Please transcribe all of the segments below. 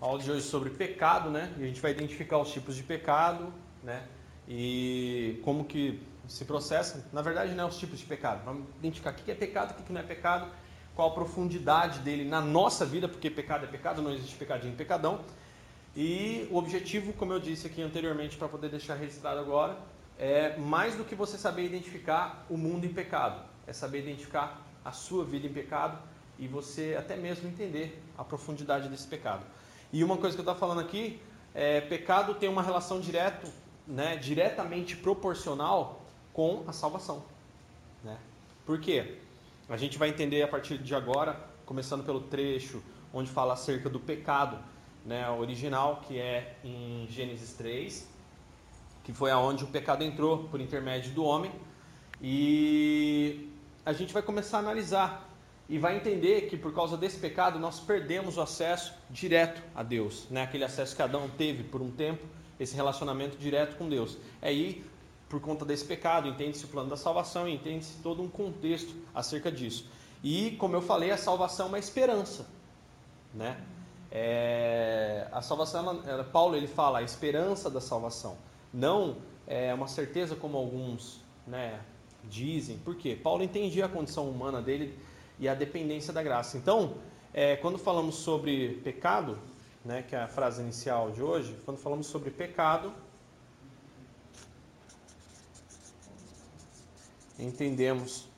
A aula de hoje é sobre pecado, né? E a gente vai identificar os tipos de pecado, né? E como que se processa. Na verdade, não é os tipos de pecado. Vamos identificar o que é pecado, o que não é pecado, qual a profundidade dele na nossa vida, porque pecado é pecado, não existe pecadinho pecadão. E o objetivo, como eu disse aqui anteriormente, para poder deixar registrado agora, é mais do que você saber identificar o mundo em pecado, é saber identificar a sua vida em pecado e você até mesmo entender a profundidade desse pecado. E uma coisa que eu estou falando aqui, é, pecado tem uma relação direto, né, diretamente proporcional com a salvação. Né? Por quê? A gente vai entender a partir de agora, começando pelo trecho onde fala acerca do pecado né, original, que é em Gênesis 3, que foi aonde o pecado entrou por intermédio do homem. E a gente vai começar a analisar e vai entender que por causa desse pecado nós perdemos o acesso direto a Deus, né? aquele acesso que Adão teve por um tempo, esse relacionamento direto com Deus. É aí, por conta desse pecado, entende-se o plano da salvação e entende-se todo um contexto acerca disso. E, como eu falei, a salvação é uma esperança. Né? É, a salvação, ela, Paulo ele fala a esperança da salvação, não é uma certeza como alguns né, dizem. Por quê? Paulo entendia a condição humana dele e a dependência da graça. Então, é, quando falamos sobre pecado, né, que é a frase inicial de hoje, quando falamos sobre pecado, entendemos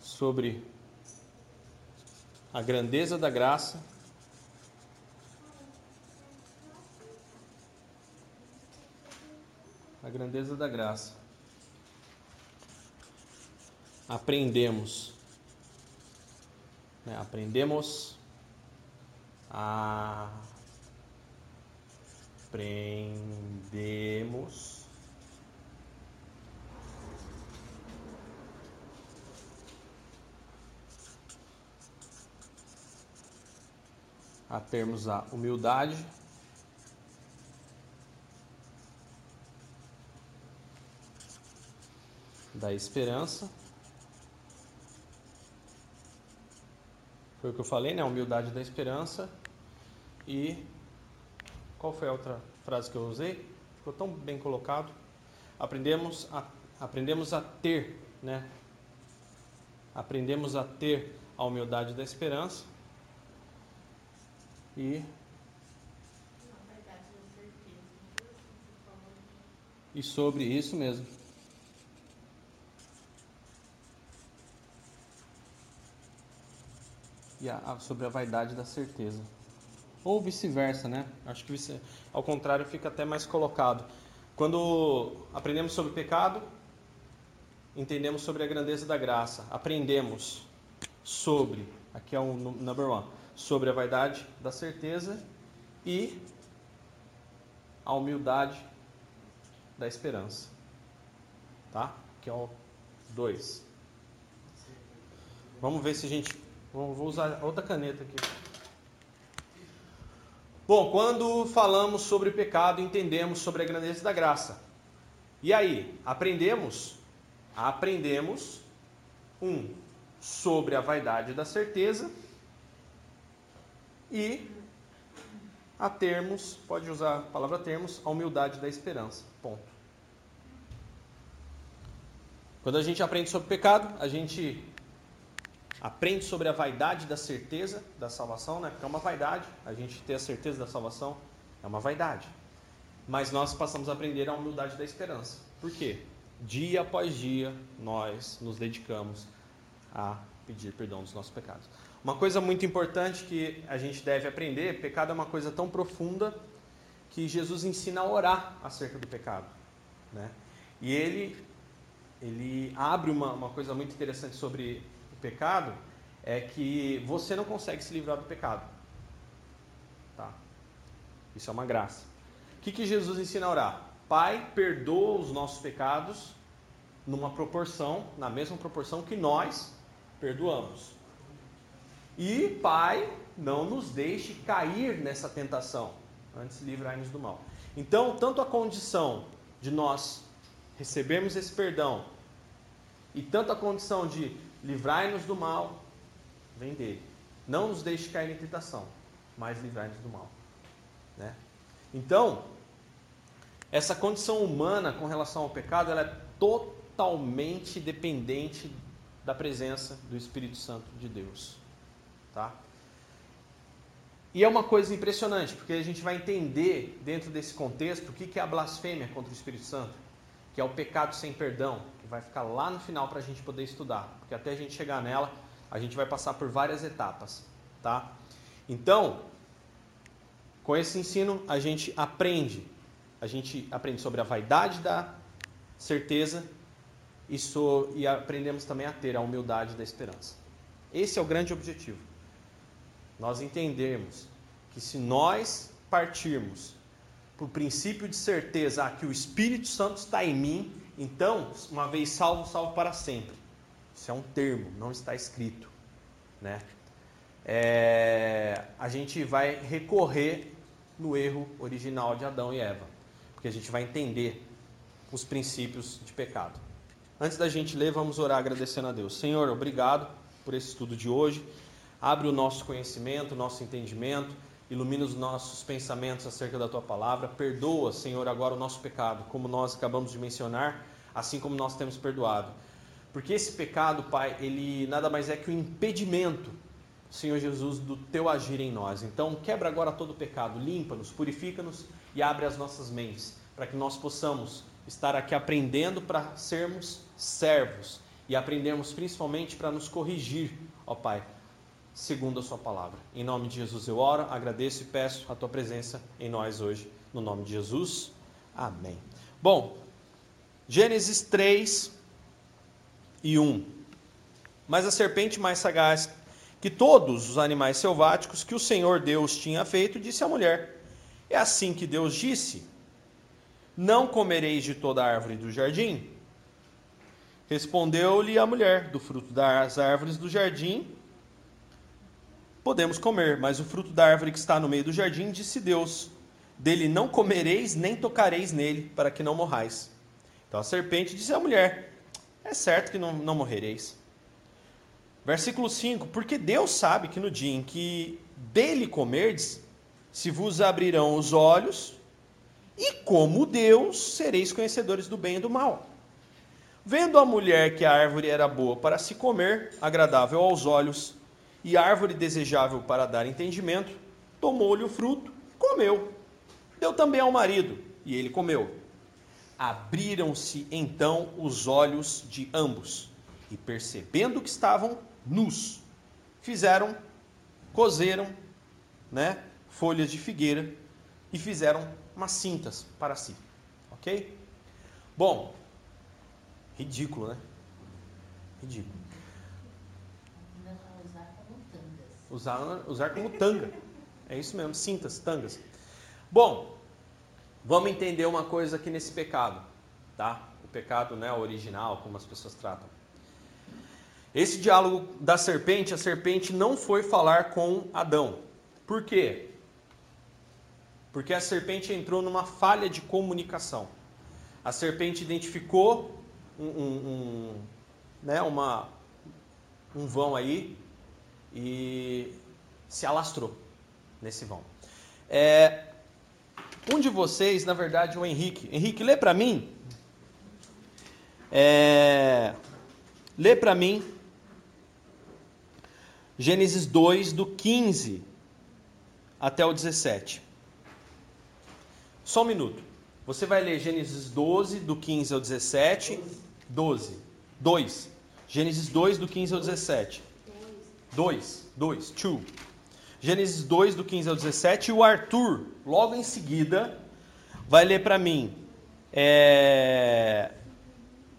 sobre a grandeza da graça. A grandeza da graça. Aprendemos. Né? Aprendemos a. Aprendemos a termos a humildade, da esperança. Foi o que eu falei, né? Humildade da esperança. E qual foi a outra frase que eu usei? Ficou tão bem colocado. Aprendemos a, aprendemos a ter, né? Aprendemos a ter a humildade da esperança e e sobre isso mesmo. E a, sobre a vaidade da certeza. Ou vice-versa, né? Acho que vice, ao contrário fica até mais colocado. Quando aprendemos sobre pecado, entendemos sobre a grandeza da graça. Aprendemos sobre, aqui é o number one, sobre a vaidade da certeza e a humildade da esperança. Tá? Que é o 2. Vamos ver se a gente. Vou usar outra caneta aqui. Bom, quando falamos sobre pecado, entendemos sobre a grandeza da graça. E aí, aprendemos? Aprendemos um sobre a vaidade da certeza e a termos, pode usar a palavra termos, a humildade da esperança. Ponto. Quando a gente aprende sobre pecado, a gente aprende sobre a vaidade da certeza da salvação, né? Porque é uma vaidade, a gente ter a certeza da salvação é uma vaidade. Mas nós passamos a aprender a humildade da esperança. Por quê? Dia após dia nós nos dedicamos a pedir perdão dos nossos pecados. Uma coisa muito importante que a gente deve aprender: pecado é uma coisa tão profunda que Jesus ensina a orar acerca do pecado. Né? E ele, ele abre uma, uma coisa muito interessante sobre pecado: é que você não consegue se livrar do pecado. Tá? Isso é uma graça. O que, que Jesus ensina a orar? Pai, perdoa os nossos pecados numa proporção, na mesma proporção que nós perdoamos. E, Pai, não nos deixe cair nessa tentação, antes livrai-nos do mal. Então, tanto a condição de nós recebermos esse perdão, e tanto a condição de livrai-nos do mal, vem dele. Não nos deixe cair em tentação. mas livrai-nos do mal. Né? Então, essa condição humana com relação ao pecado, ela é totalmente dependente da presença do Espírito Santo de Deus. Tá? E é uma coisa impressionante, porque a gente vai entender dentro desse contexto o que é a blasfêmia contra o Espírito Santo, que é o pecado sem perdão, vai ficar lá no final para a gente poder estudar, porque até a gente chegar nela, a gente vai passar por várias etapas, tá? Então, com esse ensino a gente aprende, a gente aprende sobre a vaidade da certeza e, so, e aprendemos também a ter a humildade da esperança. Esse é o grande objetivo. Nós entendermos que se nós partirmos por princípio de certeza ah, que o Espírito Santo está em mim, então, uma vez salvo, salvo para sempre. Isso é um termo, não está escrito, né? É, a gente vai recorrer no erro original de Adão e Eva, porque a gente vai entender os princípios de pecado. Antes da gente ler, vamos orar agradecendo a Deus. Senhor, obrigado por esse estudo de hoje. Abre o nosso conhecimento, o nosso entendimento, ilumina os nossos pensamentos acerca da tua palavra. Perdoa, Senhor, agora o nosso pecado, como nós acabamos de mencionar, assim como nós temos perdoado. Porque esse pecado, Pai, ele nada mais é que o um impedimento Senhor Jesus, do teu agir em nós. Então, quebra agora todo o pecado, limpa-nos, purifica-nos e abre as nossas mentes, para que nós possamos estar aqui aprendendo para sermos servos e aprendemos principalmente para nos corrigir, ó Pai, segundo a Sua palavra. Em nome de Jesus eu oro, agradeço e peço a Tua presença em nós hoje, no nome de Jesus. Amém. Bom, Gênesis 3 e 1. Mas a serpente mais sagaz que todos os animais selváticos que o Senhor Deus tinha feito, disse à mulher: É assim que Deus disse: Não comereis de toda árvore do jardim? Respondeu-lhe a mulher: Do fruto das árvores do jardim podemos comer, mas o fruto da árvore que está no meio do jardim, disse Deus: Dele não comereis nem tocareis nele, para que não morrais. Então a serpente disse à mulher: É certo que não, não morrereis. Versículo 5: Porque Deus sabe que no dia em que dele comerdes, se vos abrirão os olhos, e como Deus sereis conhecedores do bem e do mal. Vendo a mulher que a árvore era boa para se comer, agradável aos olhos, e árvore desejável para dar entendimento, tomou-lhe o fruto comeu. Deu também ao marido, e ele comeu. Abriram-se então os olhos de ambos, e percebendo que estavam nus. Fizeram, cozeram, né, folhas de figueira e fizeram umas cintas para si. Ok? Bom, ridículo, né? Ridículo. Usar, usar como tanga. É isso mesmo, cintas, tangas. Bom, vamos entender uma coisa aqui nesse pecado, tá? O pecado, né, original, como as pessoas tratam. Esse diálogo da serpente, a serpente não foi falar com Adão. Por quê? Porque a serpente entrou numa falha de comunicação. A serpente identificou um, um, um, né, uma, um vão aí e se alastrou nesse vão. É, um de vocês, na verdade, o Henrique. Henrique, lê para mim. É, lê para mim Gênesis 2, do 15 até o 17. Só um minuto. Você vai ler Gênesis 12, do 15 ao 17. 12. 2. Gênesis 2, do 15 ao 17. 2. 2. 2. Gênesis 2, do 15 ao 17. E o Arthur, logo em seguida, vai ler para mim é...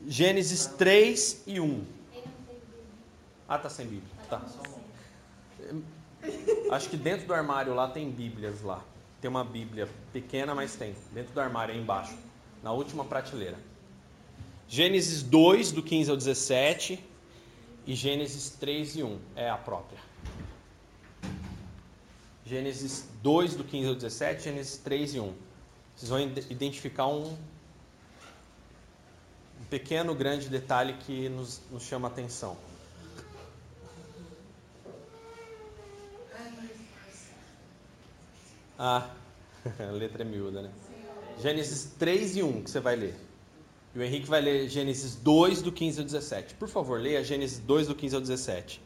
Gênesis 3 e 1. Ah, tá sem Bíblia. Tá. Acho que dentro do armário lá tem Bíblias lá. Tem uma Bíblia pequena, mas tem. Dentro do armário, aí embaixo. Na última prateleira. Gênesis 2, do 15 ao 17. E Gênesis 3 e 1 é a própria. Gênesis 2, do 15 ao 17. Gênesis 3 e 1. Vocês vão identificar um, um pequeno, grande detalhe que nos, nos chama a atenção. Ah, a letra é miúda, né? Gênesis 3 e 1 que você vai ler. E o Henrique vai ler Gênesis 2, do 15 ao 17. Por favor, leia Gênesis 2, do 15 ao 17.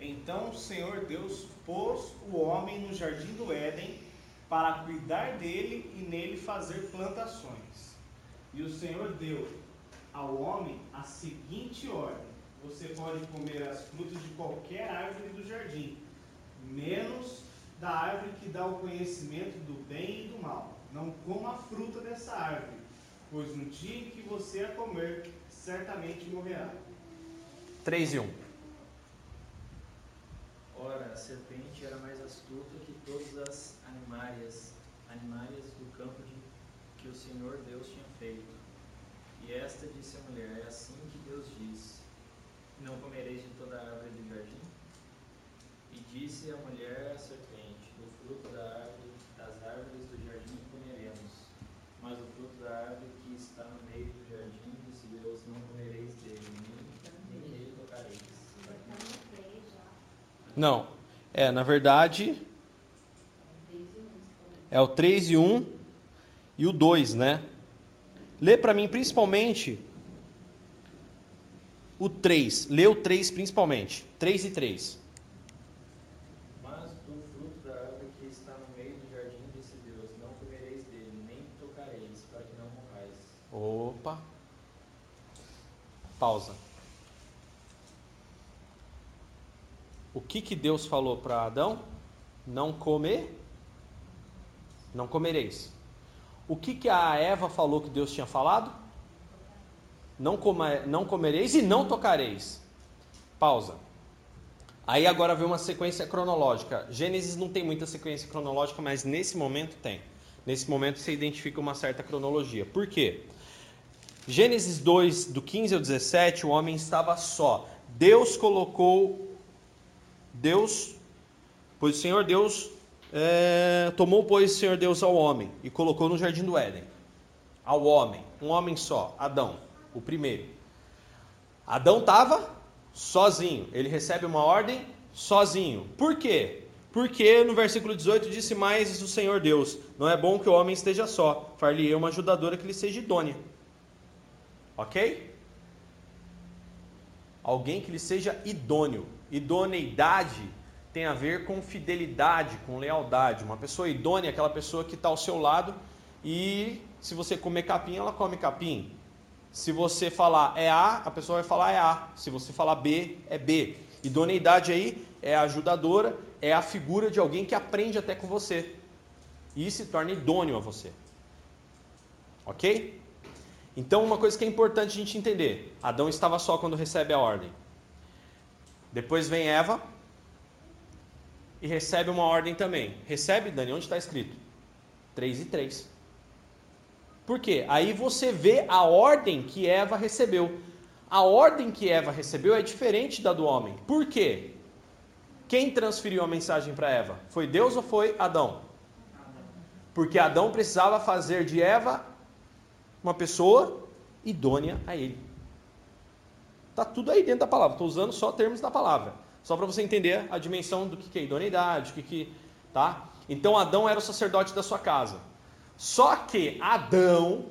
Então o Senhor Deus pôs o homem no jardim do Éden para cuidar dele e nele fazer plantações. E o Senhor deu ao homem a seguinte ordem: Você pode comer as frutas de qualquer árvore do jardim, menos da árvore que dá o conhecimento do bem e do mal. Não coma a fruta dessa árvore, pois no dia em que você a comer, certamente morrerá. 3 e 1. Ora, a serpente era mais astuta que todas as animárias, animárias do campo de, que o Senhor Deus tinha feito. E esta disse à mulher: É assim que Deus diz: Não comereis de toda a árvore do jardim? E disse a mulher à serpente: Do fruto da árvore, das árvores do jardim comeremos. Mas o fruto da árvore que está no meio do jardim, disse Deus: Não comereis dele, nem nele tocareis. Não. É, na verdade, é o 3 e 1 e o 2, né? Lê para mim principalmente o 3. Lê o 3 principalmente. 3 e 3. Mas do fruto da árvore que está no meio do jardim, disse Deus: Não comereis dele, nem tocareis, para que não morrais. Opa. Pausa. O que que Deus falou para Adão? Não comer, não comereis. O que que a Eva falou que Deus tinha falado? Não, coma, não comereis e não tocareis. Pausa. Aí agora vem uma sequência cronológica. Gênesis não tem muita sequência cronológica, mas nesse momento tem. Nesse momento você identifica uma certa cronologia. Por quê? Gênesis 2, do 15 ao 17, o homem estava só. Deus colocou Deus, pois o Senhor Deus é, tomou, pois, o Senhor Deus ao homem e colocou no jardim do Éden. Ao homem, um homem só, Adão, o primeiro. Adão estava sozinho, ele recebe uma ordem sozinho. Por quê? Porque no versículo 18 disse mais o Senhor Deus: Não é bom que o homem esteja só, far-lhe uma ajudadora que lhe seja idônea. Ok? Alguém que lhe seja idôneo. Idoneidade tem a ver com fidelidade, com lealdade. Uma pessoa idônea é aquela pessoa que está ao seu lado e se você comer capim, ela come capim. Se você falar é A, a pessoa vai falar é A. Se você falar B, é B. Idoneidade aí é ajudadora, é a figura de alguém que aprende até com você e se torna idôneo a você. Ok? Então, uma coisa que é importante a gente entender: Adão estava só quando recebe a ordem. Depois vem Eva e recebe uma ordem também. Recebe, Dani, onde está escrito? 3 e 3. Por quê? Aí você vê a ordem que Eva recebeu. A ordem que Eva recebeu é diferente da do homem. Por quê? Quem transferiu a mensagem para Eva? Foi Deus ou foi Adão? Porque Adão precisava fazer de Eva uma pessoa idônea a ele. Está tudo aí dentro da palavra. Estou usando só termos da palavra. Só para você entender a dimensão do que é idoneidade, o que, que. Tá? Então Adão era o sacerdote da sua casa. Só que Adão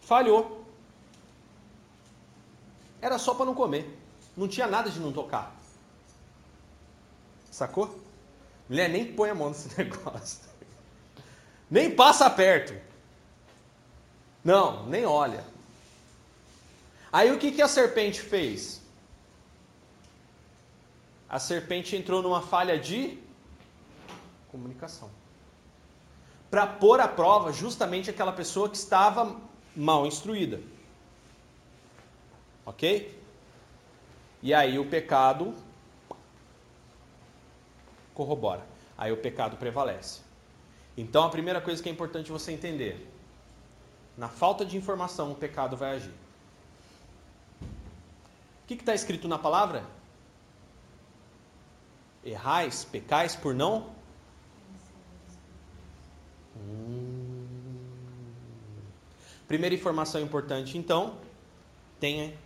falhou. Era só para não comer. Não tinha nada de não tocar. Sacou? Mulher nem põe a mão nesse negócio. Nem passa perto. Não, nem olha. Aí o que, que a serpente fez? A serpente entrou numa falha de comunicação. Para pôr à prova justamente aquela pessoa que estava mal instruída. Ok? E aí o pecado corrobora. Aí o pecado prevalece. Então a primeira coisa que é importante você entender: na falta de informação, o pecado vai agir. O que está escrito na palavra? Errais, pecais por não? Hum. Primeira informação importante, então, tenha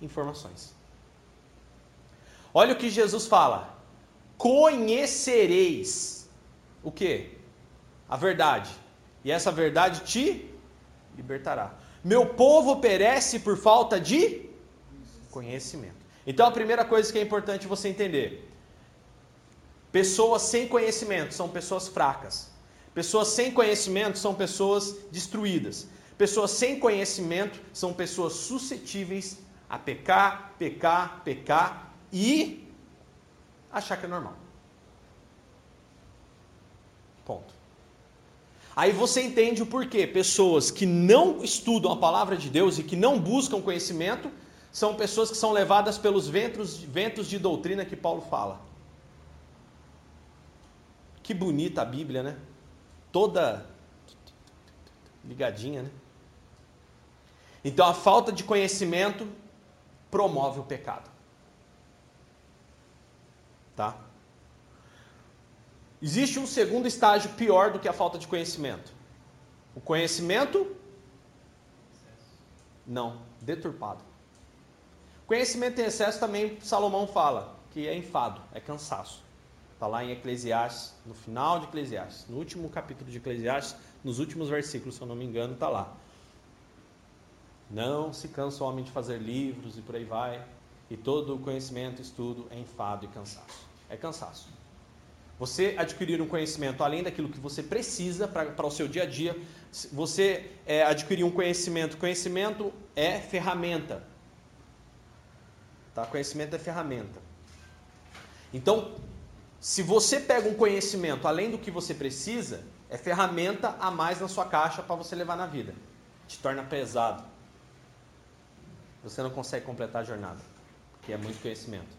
informações. Olha o que Jesus fala: conhecereis o que? A verdade. E essa verdade te libertará. Meu povo perece por falta de conhecimento. Então a primeira coisa que é importante você entender: pessoas sem conhecimento são pessoas fracas. Pessoas sem conhecimento são pessoas destruídas. Pessoas sem conhecimento são pessoas suscetíveis a pecar, pecar, pecar e achar que é normal. Ponto. Aí você entende o porquê. Pessoas que não estudam a palavra de Deus e que não buscam conhecimento são pessoas que são levadas pelos ventos, ventos de doutrina que Paulo fala. Que bonita a Bíblia, né? Toda ligadinha, né? Então a falta de conhecimento promove o pecado. Tá? Existe um segundo estágio pior do que a falta de conhecimento. O conhecimento não, deturpado. Conhecimento em excesso também Salomão fala que é enfado, é cansaço. Está lá em Eclesiastes, no final de Eclesiastes, no último capítulo de Eclesiastes, nos últimos versículos, se eu não me engano, está lá. Não se cansa o homem de fazer livros e por aí vai. E todo o conhecimento, estudo é enfado e cansaço. É cansaço. Você adquirir um conhecimento além daquilo que você precisa para o seu dia a dia, você é, adquirir um conhecimento. Conhecimento é ferramenta. Tá? Conhecimento é ferramenta. Então, se você pega um conhecimento além do que você precisa, é ferramenta a mais na sua caixa para você levar na vida. Te torna pesado você não consegue completar a jornada, que é muito conhecimento.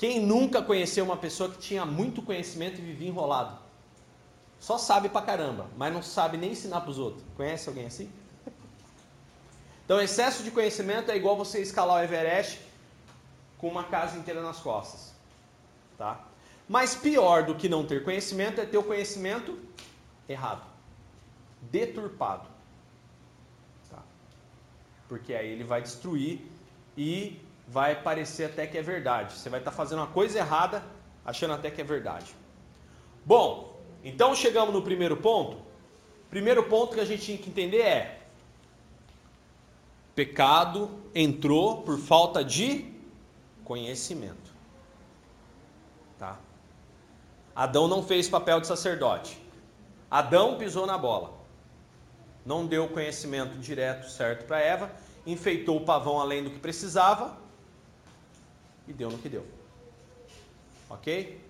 Quem nunca conheceu uma pessoa que tinha muito conhecimento e vivia enrolado? Só sabe pra caramba, mas não sabe nem ensinar para os outros. Conhece alguém assim? Então, excesso de conhecimento é igual você escalar o Everest com uma casa inteira nas costas. Tá? Mas pior do que não ter conhecimento é ter o conhecimento errado, deturpado porque aí ele vai destruir e vai parecer até que é verdade. Você vai estar fazendo uma coisa errada, achando até que é verdade. Bom, então chegamos no primeiro ponto. Primeiro ponto que a gente tinha que entender é: pecado entrou por falta de conhecimento. Tá? Adão não fez papel de sacerdote. Adão pisou na bola não deu conhecimento direto certo para Eva, enfeitou o pavão além do que precisava e deu no que deu. Ok?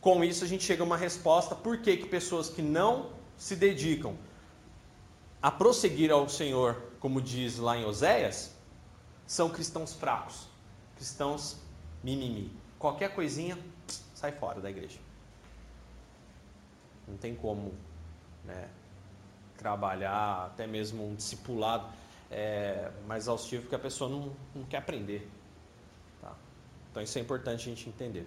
Com isso a gente chega a uma resposta por que, que pessoas que não se dedicam a prosseguir ao Senhor, como diz lá em Oséias, são cristãos fracos, cristãos mimimi. Qualquer coisinha, sai fora da igreja. Não tem como né, trabalhar, até mesmo um discipulado é, mais exaustivo, que a pessoa não, não quer aprender. Então isso é importante a gente entender.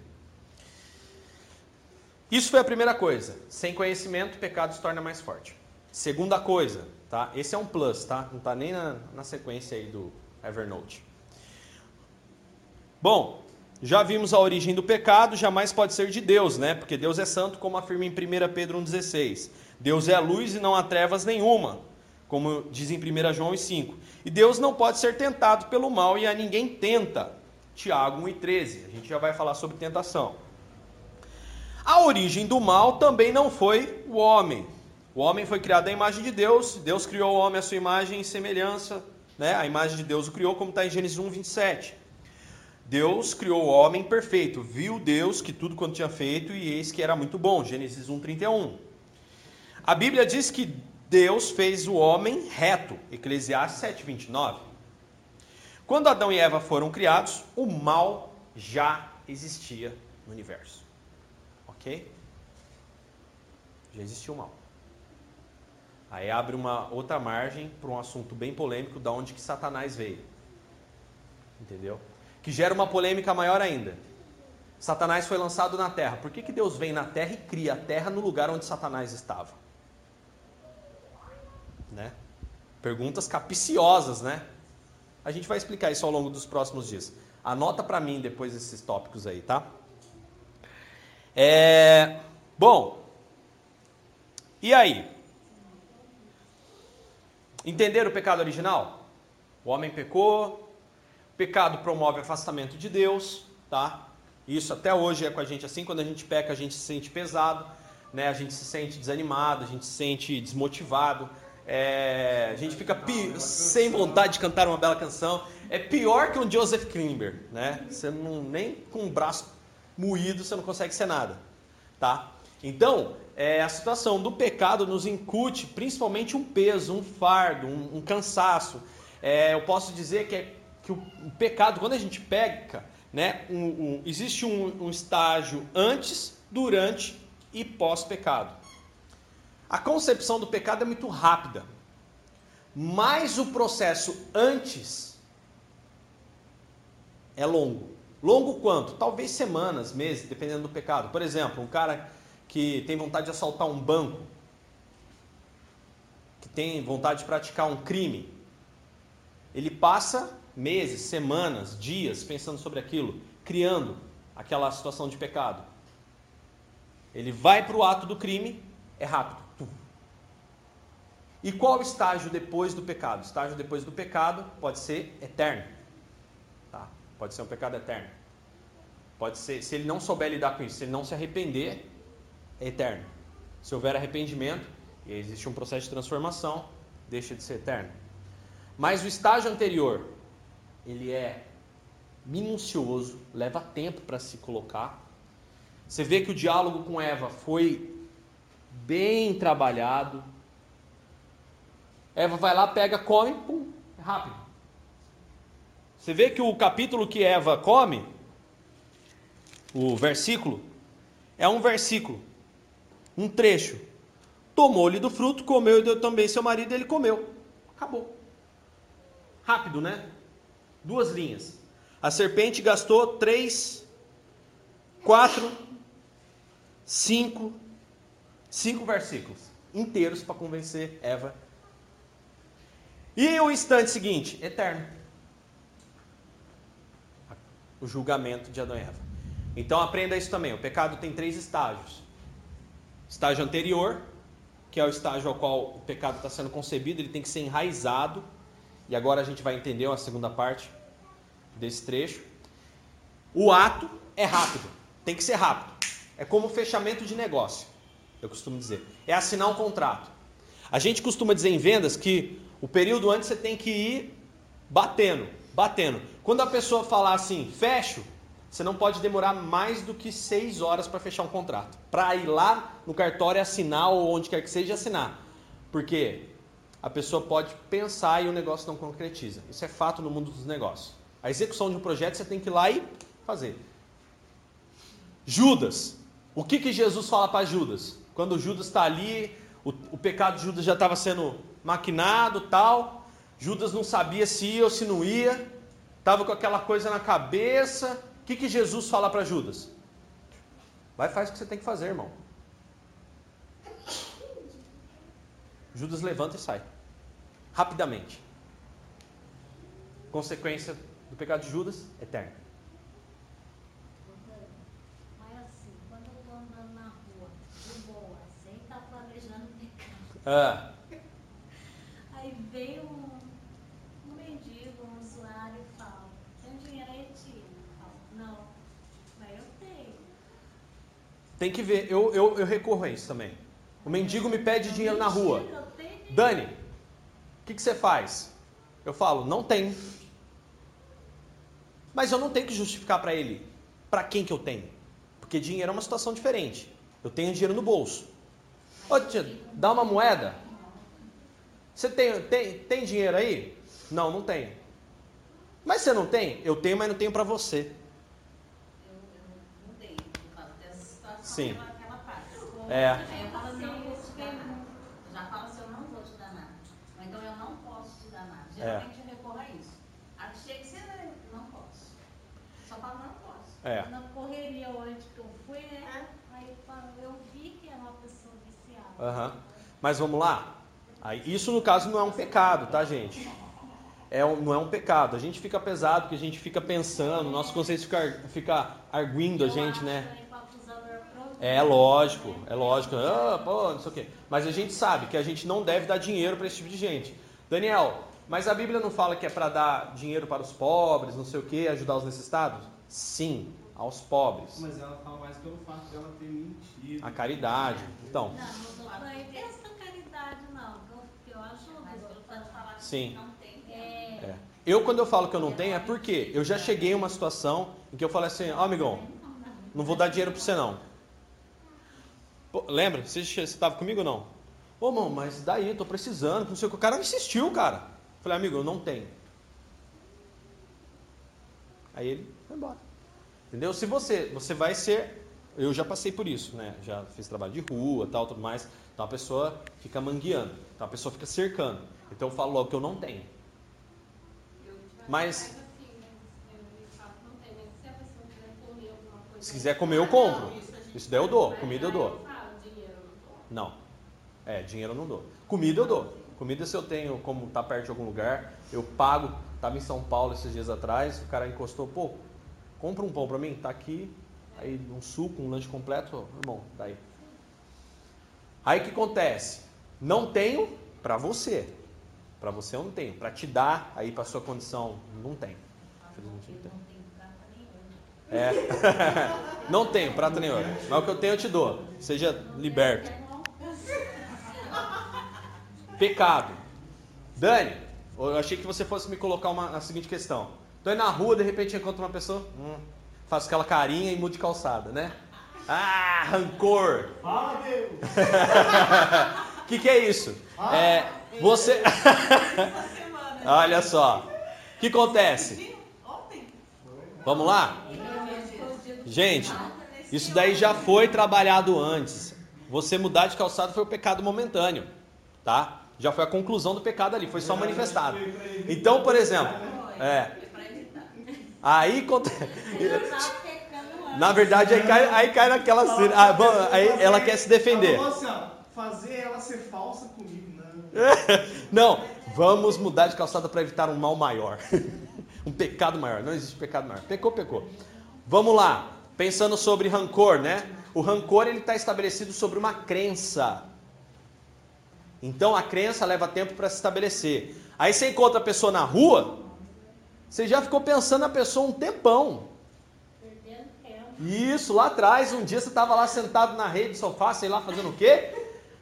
Isso foi a primeira coisa. Sem conhecimento, o pecado se torna mais forte. Segunda coisa, tá? Esse é um plus, tá? Não está nem na, na sequência aí do Evernote. Bom, já vimos a origem do pecado, jamais pode ser de Deus, né? Porque Deus é santo, como afirma em 1 Pedro 1,16. Deus é a luz e não há trevas nenhuma, como diz em 1 João 5. E Deus não pode ser tentado pelo mal e a ninguém tenta. Tiago 1,13. A gente já vai falar sobre tentação. A origem do mal também não foi o homem. O homem foi criado à imagem de Deus, Deus criou o homem à sua imagem e semelhança, né? a imagem de Deus o criou, como está em Gênesis 1, 27. Deus criou o homem perfeito, viu Deus que tudo quanto tinha feito e eis que era muito bom. Gênesis 1, 31. A Bíblia diz que Deus fez o homem reto. Eclesiastes 7, 29. Quando Adão e Eva foram criados, o mal já existia no universo. Ok? Já existia o mal. Aí abre uma outra margem para um assunto bem polêmico, da onde que Satanás veio. Entendeu? que gera uma polêmica maior ainda. Satanás foi lançado na terra. Por que, que Deus vem na terra e cria a terra no lugar onde Satanás estava? Né? Perguntas capiciosas, né? A gente vai explicar isso ao longo dos próximos dias. Anota para mim depois esses tópicos aí, tá? É... Bom, E aí? Entenderam o pecado original? O homem pecou, pecado promove afastamento de Deus, tá? Isso até hoje é com a gente assim, quando a gente peca, a gente se sente pesado, né? A gente se sente desanimado, a gente se sente desmotivado, é... a gente fica sem vontade de cantar uma bela canção. É pior que um Joseph Klimber, né? Você não nem com o braço moído você não consegue ser nada, tá? Então, é, a situação do pecado nos incute principalmente um peso, um fardo, um, um cansaço. É, eu posso dizer que, é, que o, o, pecado, quando a gente peca, né, um, um, existe um, estágio antes, durante e pós-pecado. A concepção do pecado é muito rápida, mas o processo antes é longo. Longo quanto? Talvez semanas, meses, dependendo do pecado. Por exemplo, um cara que tem vontade de assaltar um banco, que tem vontade de praticar um crime, ele passa meses, semanas, dias pensando sobre aquilo, criando aquela situação de pecado. Ele vai para o ato do crime, é rápido. E qual o estágio depois do pecado? O estágio depois do pecado pode ser eterno. Tá? Pode ser um pecado eterno. Pode ser, se ele não souber lidar com isso, se ele não se arrepender, é eterno. Se houver arrependimento, e existe um processo de transformação, deixa de ser eterno. Mas o estágio anterior, ele é minucioso, leva tempo para se colocar. Você vê que o diálogo com Eva foi bem trabalhado. Eva vai lá, pega, come, pum, é rápido. Você vê que o capítulo que Eva come, o versículo, é um versículo um trecho. Tomou-lhe do fruto, comeu e deu também seu marido, ele comeu. Acabou. Rápido, né? Duas linhas. A serpente gastou três, quatro, cinco, cinco versículos inteiros para convencer Eva. E o instante seguinte, eterno. O julgamento de Adão e Eva. Então aprenda isso também. O pecado tem três estágios. Estágio anterior, que é o estágio ao qual o pecado está sendo concebido, ele tem que ser enraizado. E agora a gente vai entender a segunda parte desse trecho. O ato é rápido, tem que ser rápido. É como fechamento de negócio, eu costumo dizer. É assinar um contrato. A gente costuma dizer em vendas que o período antes você tem que ir batendo, batendo. Quando a pessoa falar assim, fecho, você não pode demorar mais do que seis horas para fechar um contrato. Para ir lá no cartório assinar ou onde quer que seja assinar. Porque a pessoa pode pensar e o negócio não concretiza. Isso é fato no mundo dos negócios. A execução de um projeto você tem que ir lá e fazer. Judas. O que, que Jesus fala para Judas? Quando Judas está ali, o, o pecado de Judas já estava sendo maquinado tal. Judas não sabia se ia ou se não ia. Estava com aquela coisa na cabeça o que, que Jesus fala para Judas? Vai faz o que você tem que fazer, irmão. Judas levanta e sai. Rapidamente. Consequência do pecado de Judas, eterno. Mas assim, quando eu estou andando na rua, de boa, sem estar tá planejando pecado. Ah. Aí vem um Tem que ver, eu, eu, eu recorro a isso também. O mendigo me pede dinheiro na rua. Dani, o que, que você faz? Eu falo, não tem. Mas eu não tenho que justificar para ele para quem que eu tenho. Porque dinheiro é uma situação diferente. Eu tenho dinheiro no bolso. Ô tia, dá uma moeda. Você tem, tem, tem dinheiro aí? Não, não tenho. Mas você não tem? Eu tenho, mas não tenho para você. Sim. É. Aí eu falo assim, eu já falo assim, eu não vou te dar nada. Ou então eu não posso te dar nada. É. Geralmente eu recorro a isso. Aí chega que você não posso. Só falo, não posso. É. Na correria onde que eu fui, né? Aí eu vi que era uma pessoa viciada. Uhum. Mas vamos lá? Aí, isso no caso não é um pecado, tá gente? É um, não é um pecado. A gente fica pesado porque a gente fica pensando, nosso conceito fica, fica arguindo a gente, né? É lógico, é lógico. Ah, pô, não sei o quê. Mas a gente sabe que a gente não deve dar dinheiro para esse tipo de gente. Daniel, mas a Bíblia não fala que é para dar dinheiro para os pobres, não sei o quê, ajudar os necessitados? Sim, aos pobres. Mas ela fala mais pelo fato dela ter mentido. A caridade. Então. Não, não tô essa caridade, não. Eu ajudo, mas pelo fato de falar que Sim. É... É. Eu, quando eu falo que eu não tenho, é porque eu já cheguei em uma situação em que eu falei assim: Ó, amigão, não vou dar dinheiro para você não. Pô, lembra? Você estava comigo ou não? Ô, mano, mas daí, eu tô precisando, não sei o que. O cara insistiu, cara. Falei, amigo, eu não tenho. Aí ele foi embora. Entendeu? Se você, você vai ser, eu já passei por isso, né? Já fiz trabalho de rua, tal, tudo mais. Então a pessoa fica mangueando, então a pessoa fica cercando. Então eu falo logo que eu não tenho. Mas se quiser comer eu compro. Isso daí eu dou, comida eu dou. Não. É, dinheiro eu não dou. Comida eu dou. Comida se eu tenho, como tá perto de algum lugar, eu pago. Tava em São Paulo esses dias atrás, o cara encostou, pô, compra um pão para mim, tá aqui, aí um suco, um lanche completo, irmão, daí. Aí o que acontece? Não tenho para você. Para você eu não tenho. Para te dar aí para sua condição, não tem. Infelizmente não tem. É. não tenho prata nem ouro. Mas o que eu tenho eu te dou. Seja liberto. Pecado. Dani, eu achei que você fosse me colocar uma, a seguinte questão. Tô aí na rua, de repente encontro uma pessoa, hum, faço aquela carinha e mudo de calçada, né? Ah, rancor. Fala, Deus! O que, que é isso? É, você. Olha só. O que acontece? Vamos lá? Gente, isso daí já foi trabalhado antes. Você mudar de calçado foi o pecado momentâneo, tá? Já foi a conclusão do pecado ali, foi só manifestado. Então, por exemplo, é. Aí acontece. Na verdade, aí cai, aí cai naquela cena. Ah, bom, aí ela quer se defender. Assim, fazer ela ser falsa comigo, não. Não, vamos mudar de calçada para evitar um mal maior. Um pecado maior. Não existe pecado maior. Pecou, pecou. Vamos lá. Pensando sobre rancor, né? O rancor ele está estabelecido sobre uma crença. Então a crença leva tempo para se estabelecer. Aí você encontra a pessoa na rua, você já ficou pensando na pessoa um tempão. Isso, lá atrás, um dia você estava lá sentado na rede do sofá, sei lá, fazendo o quê?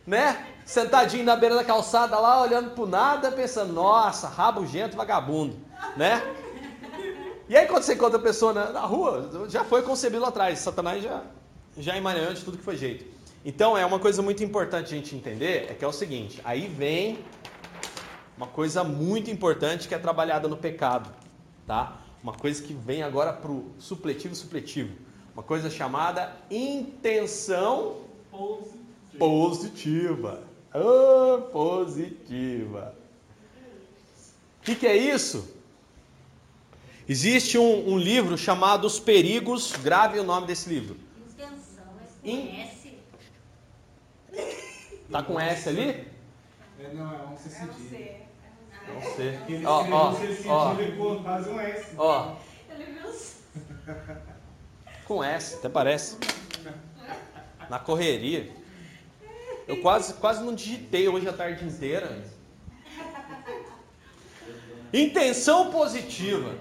Né? Sentadinho na beira da calçada lá, olhando pro nada, pensando, nossa, rabugento vagabundo, né? E aí quando você encontra a pessoa na, na rua, já foi concebido lá atrás, Satanás já, já emaranhou de tudo que foi jeito. Então é uma coisa muito importante a gente entender, é que é o seguinte, aí vem uma coisa muito importante que é trabalhada no pecado, tá? Uma coisa que vem agora pro supletivo supletivo. Uma coisa chamada intenção positiva. Oh, positiva. O que, que, é isso? Existe um, um, livro chamado Os Perigos, grave o nome desse livro. Intenção, é com S. Tá com S ali? É, não, é um C. Não sei. Ele Ó, ó, ó, um S. ó, Ele viu com S, até parece. Na correria. Eu quase, quase não digitei hoje a tarde inteira. Intenção positiva.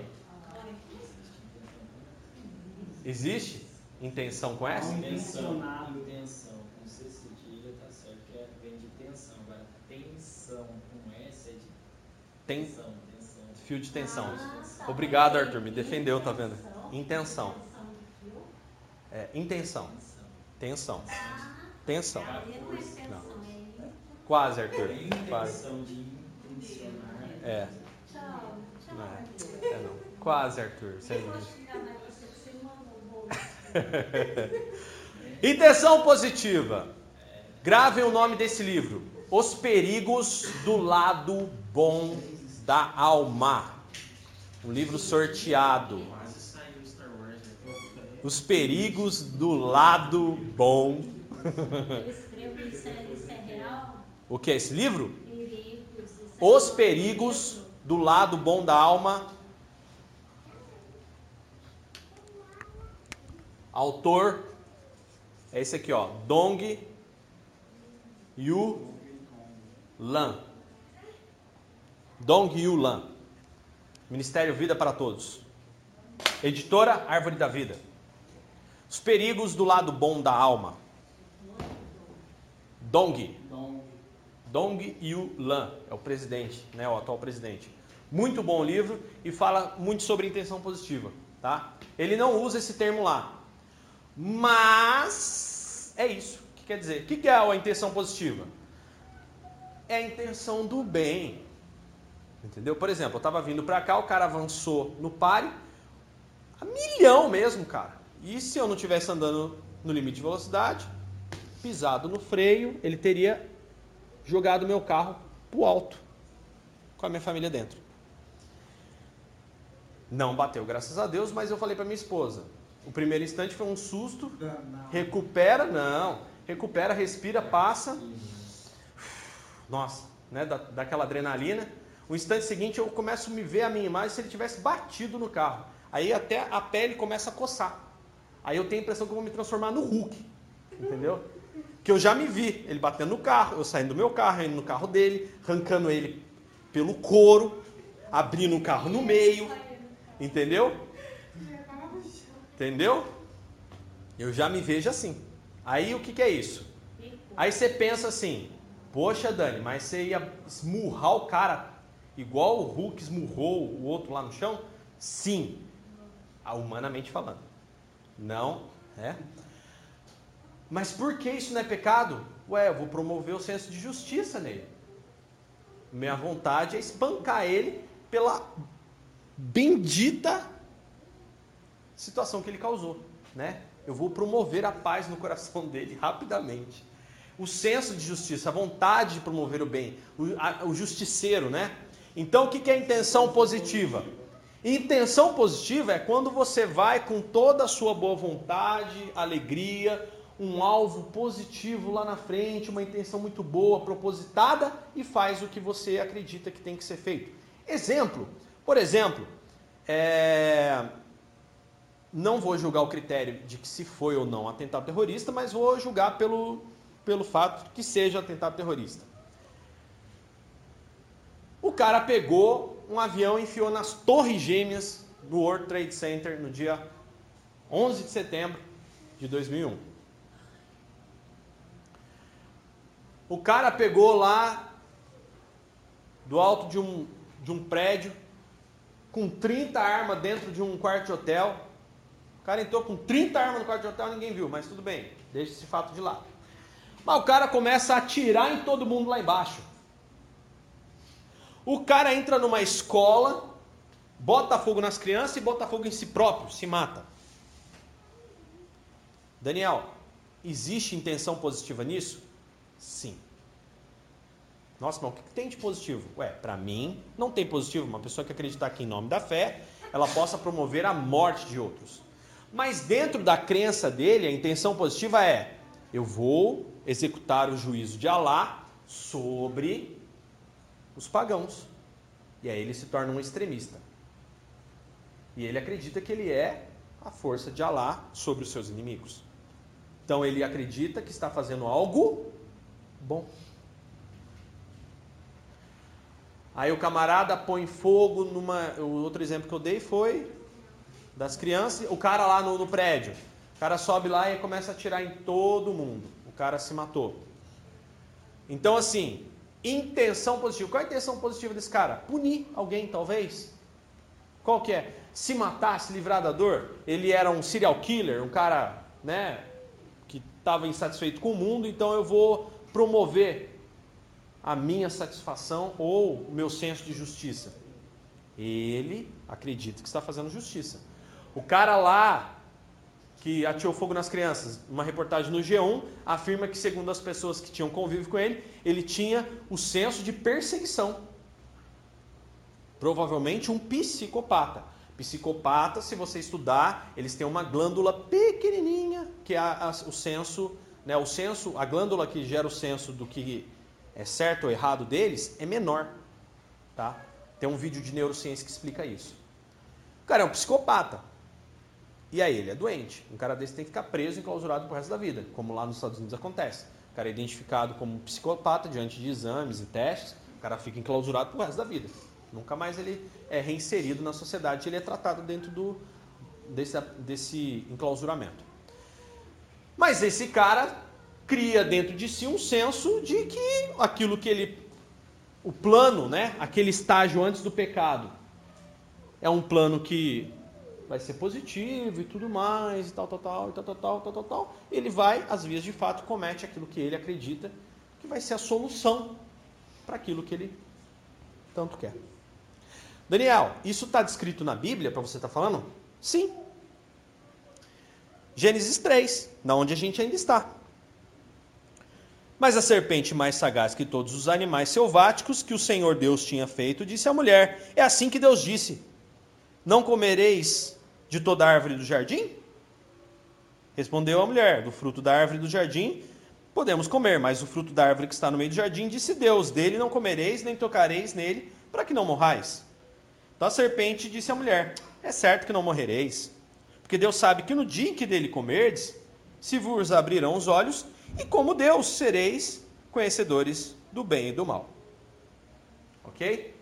Existe intenção com S? Intenção, intenção. Com C cedilha tá certo que é, vem de tensão. Agora, tensão com S é de Fio de tensão. Obrigado, Arthur. Me defendeu, tá vendo? Intenção. É, intenção. Tensão. Tensão. Não. Quase, Arthur. Quase. É. Tchau, tchau. Não é. É não. Quase, Arthur. Você, bolo. Intenção positiva. Gravem o nome desse livro: Os Perigos do Lado Bom da Alma. Um livro sorteado. Os Perigos do Lado Bom. É, é? O que é esse livro? É Os? Perigos do Lado Bom da Alma. Autor É esse aqui, ó. Dong Yu Lan. Dong Yu Lan. Ministério Vida para Todos. Editora Árvore da Vida. Os perigos do lado bom da alma. Dong. Dong Yu Lan é o presidente, né, o atual presidente. Muito bom livro e fala muito sobre intenção positiva, tá? Ele não usa esse termo lá, mas é isso. Que quer dizer? O que é a intenção positiva? É a intenção do bem. Entendeu? Por exemplo, eu estava vindo para cá, o cara avançou no pare, a milhão mesmo, cara. E se eu não tivesse andando no limite de velocidade, pisado no freio, ele teria jogado meu carro pro alto com a minha família dentro. Não bateu, graças a Deus, mas eu falei para minha esposa. O primeiro instante foi um susto. Recupera, não. Recupera, respira, passa. Nossa, né? Da, daquela adrenalina. O instante seguinte eu começo a me ver a minha imagem se ele tivesse batido no carro. Aí até a pele começa a coçar. Aí eu tenho a impressão que eu vou me transformar no Hulk. Entendeu? Que eu já me vi, ele batendo no carro, eu saindo do meu carro, indo no carro dele, arrancando ele pelo couro, abrindo o carro no meio. Entendeu? Entendeu? Eu já me vejo assim. Aí o que, que é isso? Aí você pensa assim, poxa Dani, mas você ia esmurrar o cara igual o Hulk esmurrou o outro lá no chão? Sim, humanamente falando. Não, é? Mas por que isso não é pecado? Ué, eu vou promover o senso de justiça nele. Minha vontade é espancar ele pela bendita situação que ele causou, né? Eu vou promover a paz no coração dele rapidamente. O senso de justiça, a vontade de promover o bem, o, a, o justiceiro, né? Então, o que é intenção positiva? Intenção positiva é quando você vai com toda a sua boa vontade, alegria, um alvo positivo lá na frente, uma intenção muito boa, propositada e faz o que você acredita que tem que ser feito. Exemplo, por exemplo, é... não vou julgar o critério de que se foi ou não atentado terrorista, mas vou julgar pelo, pelo fato que seja atentado terrorista. O cara pegou um avião e enfiou nas torres gêmeas do World Trade Center no dia 11 de setembro de 2001. O cara pegou lá do alto de um, de um prédio com 30 armas dentro de um quarto de hotel. O cara entrou com 30 armas no quarto de hotel, ninguém viu, mas tudo bem, deixa esse fato de lado. Mas o cara começa a atirar em todo mundo lá embaixo. O cara entra numa escola, bota fogo nas crianças e bota fogo em si próprio, se mata. Daniel, existe intenção positiva nisso? Sim. Nossa, mas o que tem de positivo? Ué, para mim não tem positivo. Uma pessoa que acreditar que em nome da fé, ela possa promover a morte de outros. Mas dentro da crença dele, a intenção positiva é: eu vou executar o juízo de Alá sobre os pagãos. E aí ele se torna um extremista. E ele acredita que ele é a força de Alá sobre os seus inimigos. Então ele acredita que está fazendo algo bom. Aí o camarada põe fogo numa. O outro exemplo que eu dei foi das crianças. O cara lá no, no prédio. O cara sobe lá e começa a atirar em todo mundo. O cara se matou. Então, assim, intenção positiva. Qual é a intenção positiva desse cara? Punir alguém, talvez. Qual que é? Se matar, se livrar da dor. Ele era um serial killer, um cara, né, que estava insatisfeito com o mundo, então eu vou promover a minha satisfação ou o meu senso de justiça? Ele acredita que está fazendo justiça. O cara lá que atirou fogo nas crianças, uma reportagem no G1, afirma que, segundo as pessoas que tinham convívio com ele, ele tinha o senso de perseguição. Provavelmente um psicopata. Psicopata, se você estudar, eles têm uma glândula pequenininha, que é a, a, o senso, né, o senso, a glândula que gera o senso do que é certo ou errado deles é menor. Tá? Tem um vídeo de neurociência que explica isso. O cara é um psicopata. E aí ele é doente. Um cara desse tem que ficar preso e enclausurado pro resto da vida, como lá nos Estados Unidos acontece. O cara é identificado como psicopata diante de exames e testes, o cara fica enclausurado pro resto da vida. Nunca mais ele é reinserido na sociedade, ele é tratado dentro do, desse, desse enclausuramento. Mas esse cara cria dentro de si um senso de que aquilo que ele. O plano, né? Aquele estágio antes do pecado. É um plano que vai ser positivo e tudo mais, e tal, tal, tal, e tal, tal, tal, tal, tal, tal. Ele vai, às vezes, de fato, comete aquilo que ele acredita que vai ser a solução para aquilo que ele tanto quer. Daniel, isso está descrito na Bíblia para você estar tá falando? Sim. Gênesis 3, na onde a gente ainda está. Mas a serpente mais sagaz que todos os animais selváticos que o Senhor Deus tinha feito, disse à mulher: É assim que Deus disse: Não comereis de toda árvore do jardim? Respondeu a mulher: Do fruto da árvore do jardim podemos comer, mas o fruto da árvore que está no meio do jardim, disse Deus: Dele não comereis, nem tocareis nele, para que não morrais. Então a serpente disse à mulher: É certo que não morrereis, porque Deus sabe que no dia em que dele comerdes, se vos abrirão os olhos, e como Deus sereis conhecedores do bem e do mal. Ok?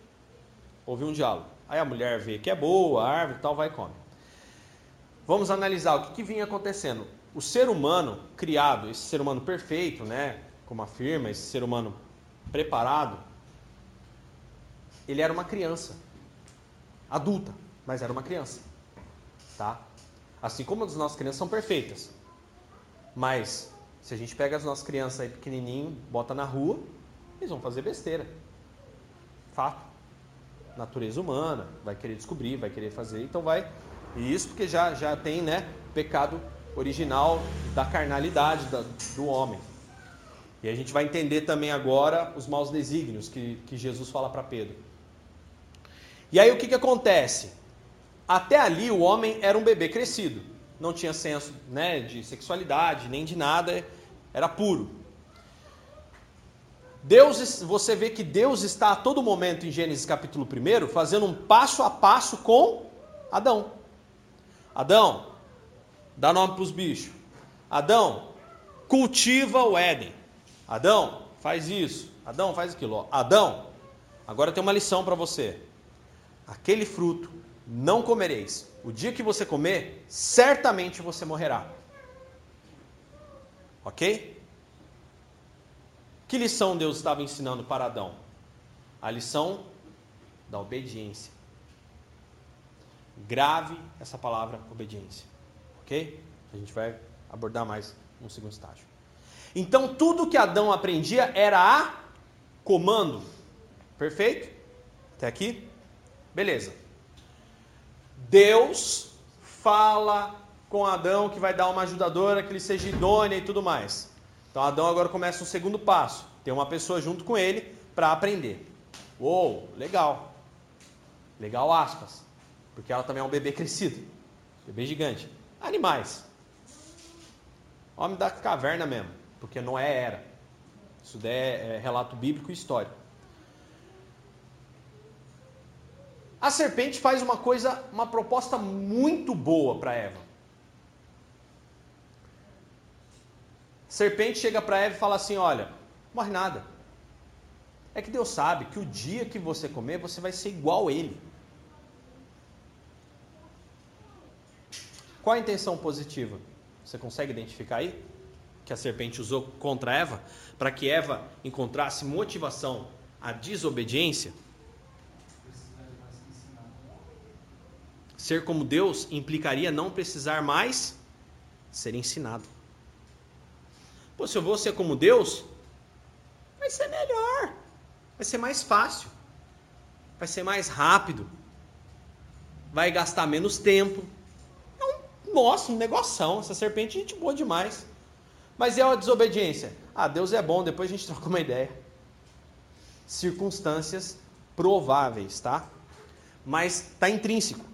Houve um diálogo. Aí a mulher vê que é boa, a árvore e tal, vai e come. Vamos analisar o que, que vinha acontecendo. O ser humano criado, esse ser humano perfeito, né, como afirma, esse ser humano preparado, ele era uma criança, adulta, mas era uma criança, tá? Assim como as nossas crianças são perfeitas, mas se a gente pega as nossas crianças aí pequenininho, bota na rua, eles vão fazer besteira, fato. Natureza humana, vai querer descobrir, vai querer fazer, então vai e isso porque já, já tem né, pecado original da carnalidade da, do homem. E a gente vai entender também agora os maus desígnios que, que Jesus fala para Pedro. E aí o que, que acontece? Até ali o homem era um bebê crescido. Não tinha senso né, de sexualidade, nem de nada, era puro. Deus, você vê que Deus está a todo momento em Gênesis capítulo 1 fazendo um passo a passo com Adão. Adão, dá nome para os bichos. Adão, cultiva o Éden. Adão, faz isso. Adão, faz aquilo. Adão, agora tem uma lição para você. Aquele fruto não comereis. O dia que você comer, certamente você morrerá. Ok? Que lição Deus estava ensinando para Adão? A lição da obediência. Grave essa palavra obediência. Ok? A gente vai abordar mais no segundo estágio. Então, tudo que Adão aprendia era a comando. Perfeito? Até aqui? Beleza. Deus fala com Adão que vai dar uma ajudadora, que ele seja idônea e tudo mais. Então, Adão agora começa um segundo passo. Tem uma pessoa junto com ele para aprender. Uou, legal. Legal, aspas. Porque ela também é um bebê crescido. Bebê gigante. Animais. Homem da caverna mesmo. Porque Noé era. Isso é, é relato bíblico e histórico. A serpente faz uma coisa, uma proposta muito boa para Eva. A serpente chega para Eva e fala assim: Olha, morre nada. É que Deus sabe que o dia que você comer, você vai ser igual a ele. Qual a intenção positiva? Você consegue identificar aí? Que a serpente usou contra Eva? Para que Eva encontrasse motivação à desobediência? Ser como Deus implicaria não precisar mais ser ensinado. Pô, se eu vou ser como Deus, vai ser melhor, vai ser mais fácil, vai ser mais rápido, vai gastar menos tempo, nossa, um negoção. Essa serpente é gente boa demais. Mas é a desobediência. Ah, Deus é bom, depois a gente troca uma ideia. Circunstâncias prováveis, tá? Mas está intrínseco.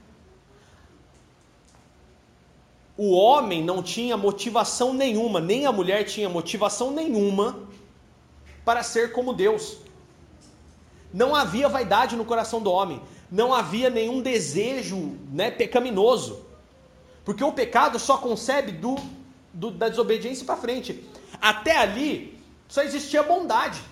O homem não tinha motivação nenhuma, nem a mulher tinha motivação nenhuma para ser como Deus. Não havia vaidade no coração do homem, não havia nenhum desejo né, pecaminoso. Porque o pecado só concebe do, do da desobediência para frente. Até ali só existia bondade.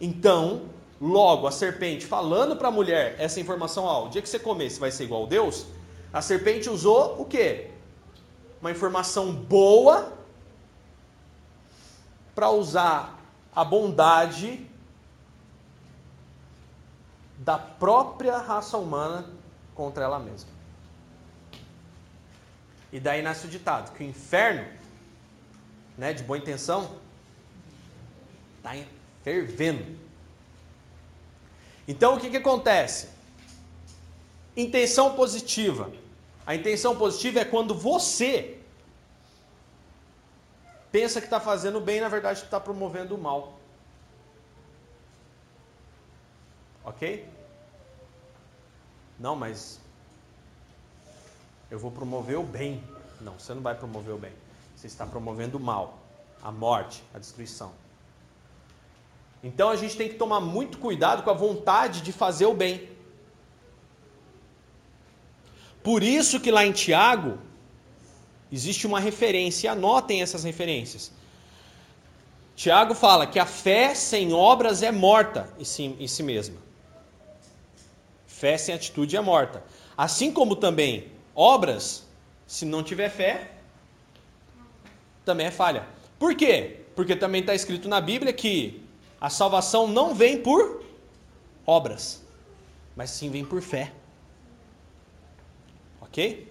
Então, logo a serpente falando para a mulher essa informação, ó, o dia que você comer, você vai ser igual a Deus. A serpente usou o quê? Uma informação boa para usar a bondade da própria raça humana contra ela mesma. E daí nasce o ditado que o inferno, né, de boa intenção, está fervendo. Então o que, que acontece? Intenção positiva. A intenção positiva é quando você pensa que está fazendo bem, na verdade está promovendo o mal. Ok? Não, mas eu vou promover o bem. Não, você não vai promover o bem. Você está promovendo o mal, a morte, a destruição. Então a gente tem que tomar muito cuidado com a vontade de fazer o bem. Por isso que lá em Tiago existe uma referência, anotem essas referências. Tiago fala que a fé sem obras é morta em si, em si mesma. Fé sem atitude é morta. Assim como também obras, se não tiver fé, também é falha. Por quê? Porque também está escrito na Bíblia que a salvação não vem por obras, mas sim vem por fé. Ok?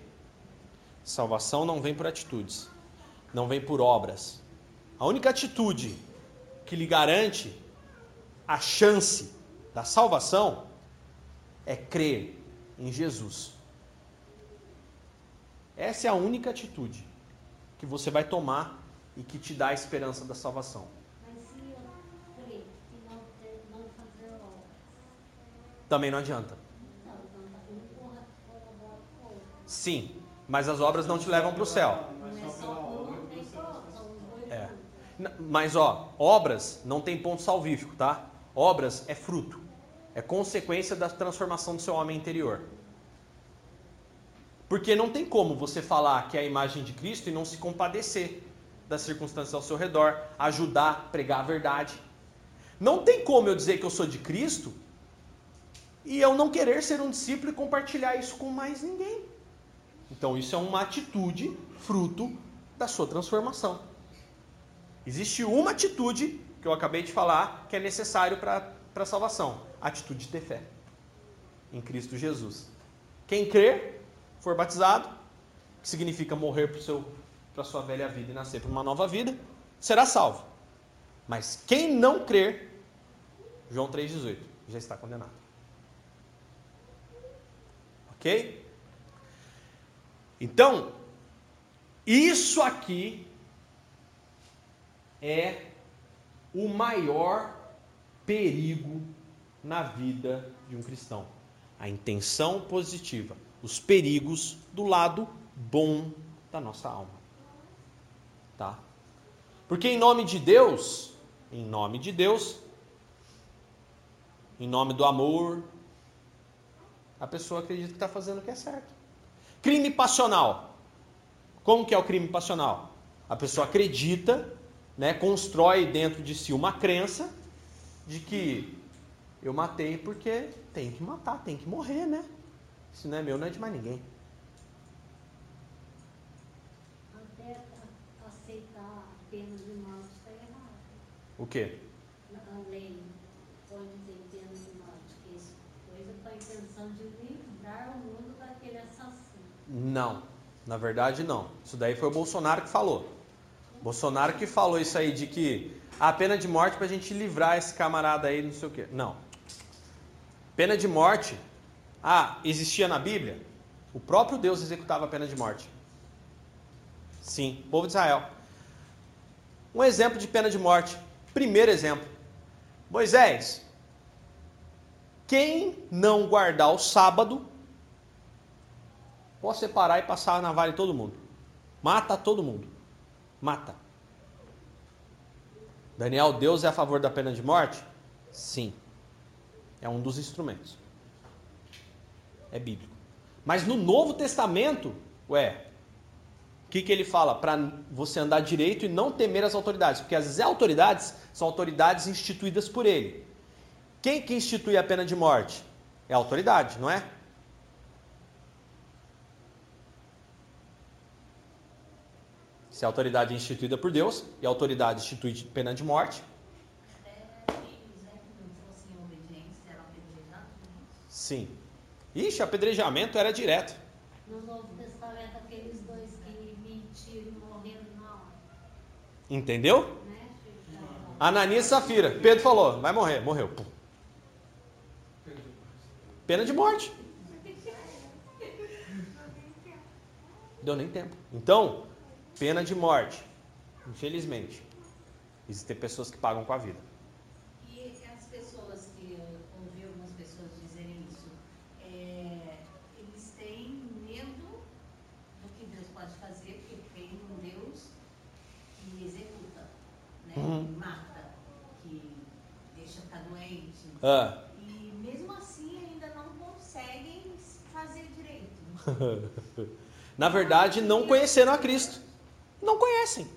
Salvação não vem por atitudes, não vem por obras. A única atitude que lhe garante a chance da salvação é crer em Jesus. Essa é a única atitude que você vai tomar e que te dá a esperança da salvação. Mas se eu crer não, ter, não fazer obras? Também não adianta. Sim, mas as obras não te levam para o céu. É. Mas ó, obras não tem ponto salvífico, tá? Obras é fruto, é consequência da transformação do seu homem interior. Porque não tem como você falar que é a imagem de Cristo e não se compadecer das circunstâncias ao seu redor, ajudar, pregar a verdade. Não tem como eu dizer que eu sou de Cristo e eu não querer ser um discípulo e compartilhar isso com mais ninguém. Então isso é uma atitude fruto da sua transformação. Existe uma atitude que eu acabei de falar que é necessário para a salvação: atitude de ter fé em Cristo Jesus. Quem crer, for batizado, que significa morrer para a sua velha vida e nascer para uma nova vida, será salvo. Mas quem não crer, João 3,18, já está condenado. Ok? Então, isso aqui é o maior perigo na vida de um cristão. A intenção positiva, os perigos do lado bom da nossa alma. Tá? Porque em nome de Deus, em nome de Deus, em nome do amor, a pessoa acredita que está fazendo o que é certo. Crime passional. Como que é o crime passional? A pessoa acredita, né, constrói dentro de si uma crença de que eu matei porque tem que matar, tem que morrer, né? Se não é meu, não é de mais ninguém. Até aceitar a pena de morte está errado. O quê? A lei pode ter pena de morte, que isso coisa com a intenção de livrar o mundo daquele assassino. Não, na verdade não. Isso daí foi o Bolsonaro que falou. Bolsonaro que falou isso aí de que a pena de morte para a gente livrar esse camarada aí, não sei o quê. Não. Pena de morte, ah, existia na Bíblia? O próprio Deus executava a pena de morte. Sim, povo de Israel. Um exemplo de pena de morte. Primeiro exemplo. Moisés. Quem não guardar o sábado Pode separar e passar na vale todo mundo. Mata todo mundo. Mata. Daniel, Deus é a favor da pena de morte? Sim. É um dos instrumentos. É bíblico. Mas no Novo Testamento, ué, o que, que ele fala? Para você andar direito e não temer as autoridades. Porque as autoridades são autoridades instituídas por ele. Quem que institui a pena de morte? É a autoridade, não é? Se a autoridade é instituída por Deus e a autoridade institui pena de morte. Sim. Ixi, apedrejamento era direto. No Novo Testamento, aqueles dois que mentiram morreram na hora. Entendeu? Ananias e Safira. Pedro falou, vai morrer. Morreu. Pum. Pena de morte. Deu nem tempo. Então, pena de morte. Infelizmente. Existem pessoas que pagam com a vida. E as pessoas que eu ouvi algumas pessoas dizerem isso, é, eles têm medo do que Deus pode fazer, porque tem um Deus que executa, Uhum. que mata, que deixa ficar doente. Ah. E mesmo assim ainda não conseguem fazer direito. Na verdade, não conheceram a Cristo. Não conhecem.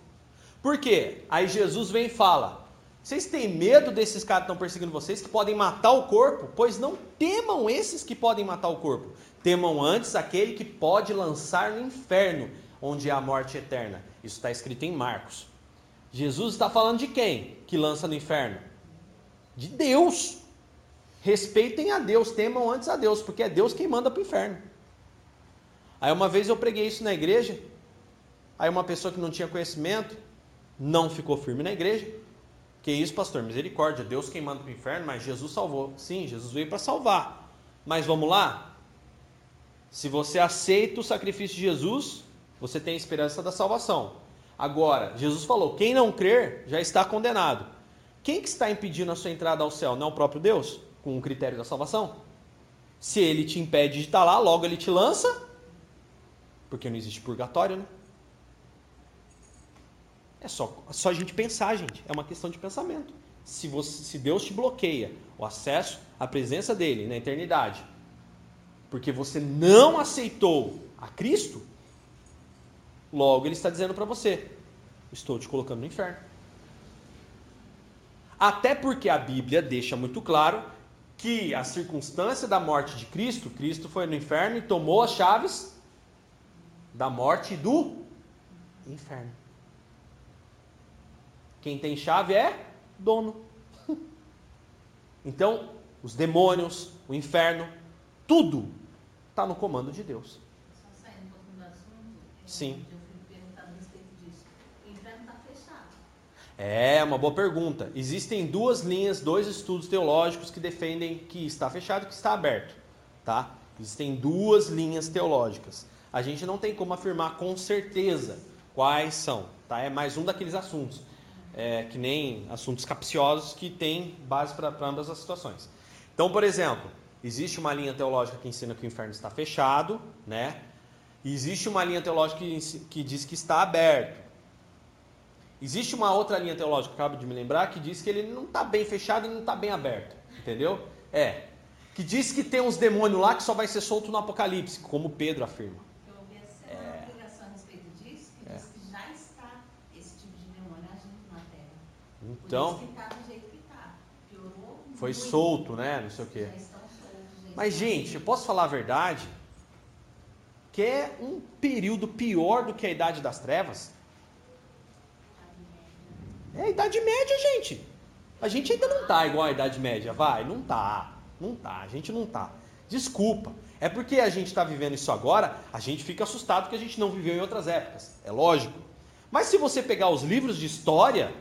Por quê? Aí Jesus vem e fala: Vocês têm medo desses caras que estão perseguindo vocês, que podem matar o corpo? Pois não temam esses que podem matar o corpo. Temam antes aquele que pode lançar no inferno, onde há a morte eterna. Isso está escrito em Marcos. Jesus está falando de quem que lança no inferno? De Deus. Respeitem a Deus, temam antes a Deus, porque é Deus quem manda para o inferno. Aí uma vez eu preguei isso na igreja, aí uma pessoa que não tinha conhecimento, não ficou firme na igreja. Que isso, pastor? Misericórdia, Deus quem manda para o inferno, mas Jesus salvou. Sim, Jesus veio para salvar. Mas vamos lá? Se você aceita o sacrifício de Jesus, você tem esperança da salvação. Agora, Jesus falou: quem não crer já está condenado. Quem que está impedindo a sua entrada ao céu? Não é o próprio Deus? Com o critério da salvação? Se ele te impede de estar lá, logo ele te lança, porque não existe purgatório, né? É só, só a gente pensar, gente. É uma questão de pensamento. Se, você, se Deus te bloqueia o acesso à presença dele na eternidade, porque você não aceitou a Cristo, logo ele está dizendo para você: estou te colocando no inferno. Até porque a Bíblia deixa muito claro que a circunstância da morte de Cristo, Cristo foi no inferno e tomou as chaves da morte e do inferno. Quem tem chave é dono. Então, os demônios, o inferno, tudo está no comando de Deus. Um Sim. eu fui perguntado a respeito disso. O inferno está fechado. É uma boa pergunta. Existem duas linhas, dois estudos teológicos que defendem que está fechado e que está aberto, tá? Existem duas linhas teológicas. A gente não tem como afirmar com certeza quais são, tá? É mais um daqueles assuntos, é, que nem assuntos capciosos que tem base para ambas as situações. Então, por exemplo, existe uma linha teológica que ensina que o inferno está fechado, né? E existe uma linha teológica que, que diz que está aberto. Existe uma outra linha teológica, acabo de me lembrar, que diz que ele não está bem fechado e não está bem aberto. Entendeu? É. Que diz que tem uns demônios lá que só vai ser solto no Apocalipse, como Pedro afirma. Eu ouvi essa uma pregação a respeito disso, que É. diz que já está esse tipo de demônio agindo na Terra. Então, Por isso que está do jeito que está. Piorou foi muito. solto, né? Não sei o quê. Já estão soltos. Mas, estão gente, eu posso falar a verdade? Que é um período pior do que a Idade das Trevas. É a Idade Média, gente. A gente ainda não tá igual à Idade Média, vai? Não tá. Não tá. A gente não tá. Desculpa. É porque a gente está vivendo isso agora, a gente fica assustado que a gente não viveu em outras épocas. É lógico. Mas se você pegar os livros de história,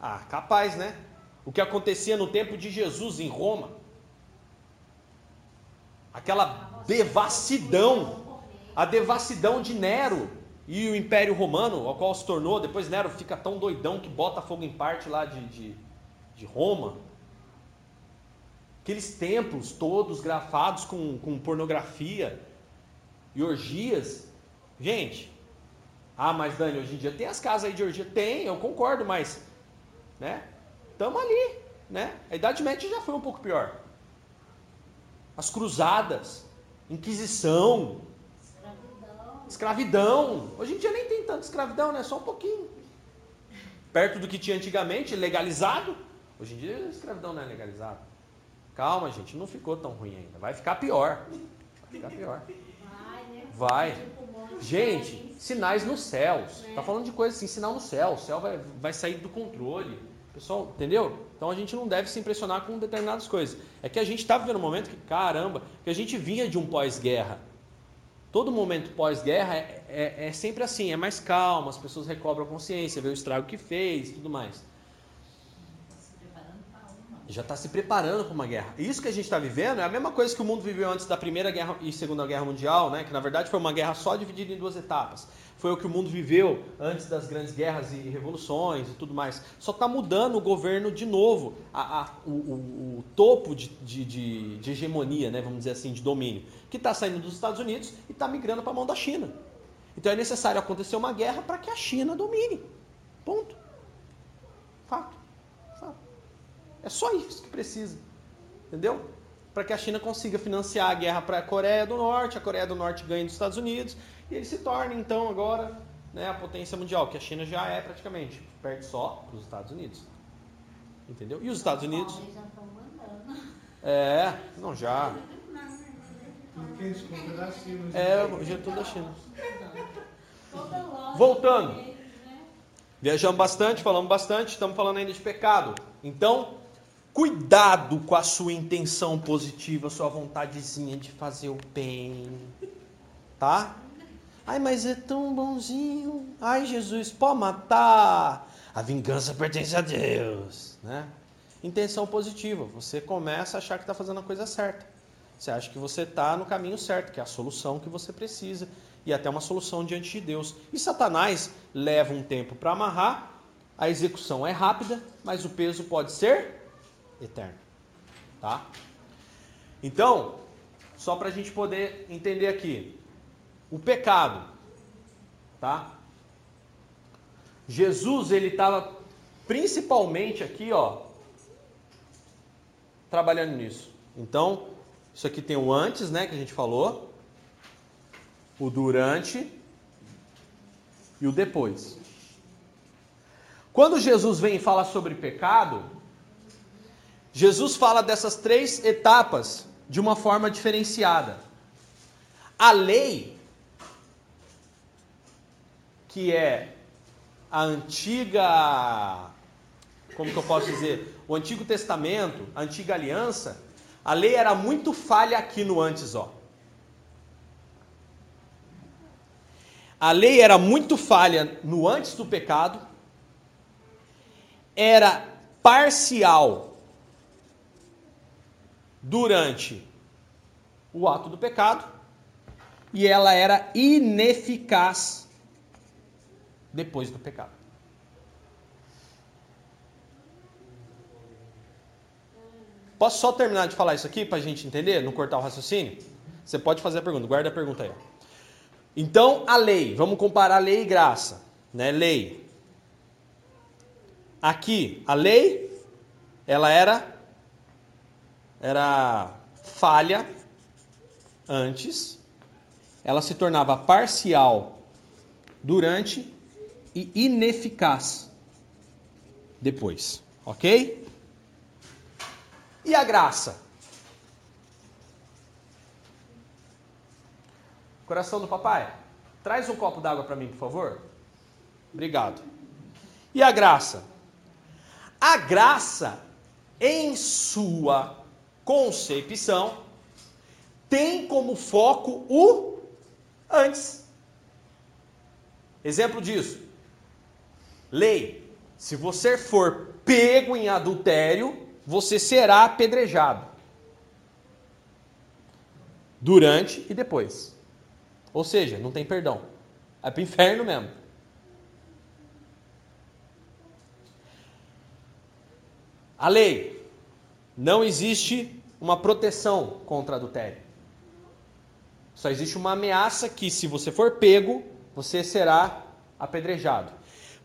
ah, capaz, né? O que acontecia no tempo de Jesus em Roma. Aquela devassidão, a devassidão de Nero e o Império Romano, ao qual se tornou, depois Nero fica tão doidão que bota fogo em parte lá de, de, de Roma. Aqueles templos todos grafados com, com pornografia e orgias. Gente, ah, mas Dani, hoje em dia tem as casas aí de orgia? Tem, eu concordo, mas, né? Estamos ali, né? A Idade Média já foi um pouco pior. As cruzadas, Inquisição, Escravidão. Hoje em dia nem tem tanta escravidão, né? Só um pouquinho. Perto do que tinha antigamente, legalizado. Hoje em dia a escravidão não é legalizada. Calma, gente, não ficou tão ruim ainda. Vai ficar pior. Vai ficar pior. Vai, né? Vai. Tipo, Gente, sinais nos céus. É. Tá falando de coisa assim, sinal no céu. O céu vai, vai sair do controle. Pessoal, entendeu? Então a gente não deve se impressionar com determinadas coisas. É que a gente está vivendo um momento que, caramba, que a gente vinha de um pós-guerra. Todo momento pós-guerra é, é, é sempre assim, é mais calmo, as pessoas recobram a consciência, vê o estrago que fez tudo mais. Já está se preparando para uma guerra. Isso que a gente está vivendo é a mesma coisa que o mundo viveu antes da Primeira Guerra e Segunda Guerra Mundial, né? que na verdade foi uma guerra só dividida em duas etapas. Foi o que o mundo viveu antes das grandes guerras e revoluções e tudo mais. Só está mudando o governo de novo, a, a- o, o- o topo de, de- de- hegemonia, né? vamos dizer assim, de domínio, que está saindo dos Estados Unidos e está migrando para a mão da China. Então é necessário acontecer uma guerra para que a China domine. Ponto. Fato. Fato. É só isso que precisa. Entendeu? Para que a China consiga financiar a guerra para a Coreia do Norte, a Coreia do Norte ganhe dos Estados Unidos e ele se torne então agora né, a potência mundial, que a China já é praticamente, perde só para os Estados Unidos. Entendeu? E os Estados Unidos? Bom, eles já estão mandando. É, não já. É, hoje é tudo da China. Voltando. né? Viajamos bastante, falamos bastante, estamos falando ainda de pecado. Então, cuidado com a sua intenção positiva, sua vontadezinha de fazer o bem. Tá? Ai, mas é tão bonzinho. Ai, Jesus, pode matar. A vingança pertence a Deus, né? Intenção positiva. Você começa a achar que está fazendo a coisa certa. Você acha que você está no caminho certo, que é a solução que você precisa e até uma solução diante de Deus. E Satanás leva um tempo para amarrar, a execução é rápida, mas o peso pode ser eterno. Tá? Então, só para a gente poder entender aqui, o pecado, tá? Jesus ele estava principalmente aqui, ó, trabalhando nisso. Então, isso aqui tem o antes, né, que a gente falou, o durante e o depois. Quando Jesus vem e fala sobre pecado, Jesus fala dessas três etapas de uma forma diferenciada. A lei, que é a antiga, como que eu posso dizer, o Antigo Testamento, a antiga aliança, a lei era muito falha aqui no antes, ó. A lei era muito falha no antes do pecado, era parcial durante o ato do pecado e ela era ineficaz depois do pecado. Posso só terminar de falar isso aqui para a gente entender, não cortar o raciocínio? Você pode fazer a pergunta, guarda a pergunta aí. Então, a lei, vamos comparar lei e graça, né? Lei. Aqui, a lei, ela era era falha antes, ela se tornava parcial durante e ineficaz depois, ok? E a graça? Coração do papai, traz um copo d'água para mim, por favor. Obrigado. E a graça? A graça, em sua concepção, tem como foco o antes. Exemplo disso. Lei. Se você for pego em adultério, você será apedrejado. Durante e depois. Ou seja, não tem perdão. É para o inferno mesmo. A lei. Não existe uma proteção contra adultério. Só existe uma ameaça que, se você for pego, você será apedrejado.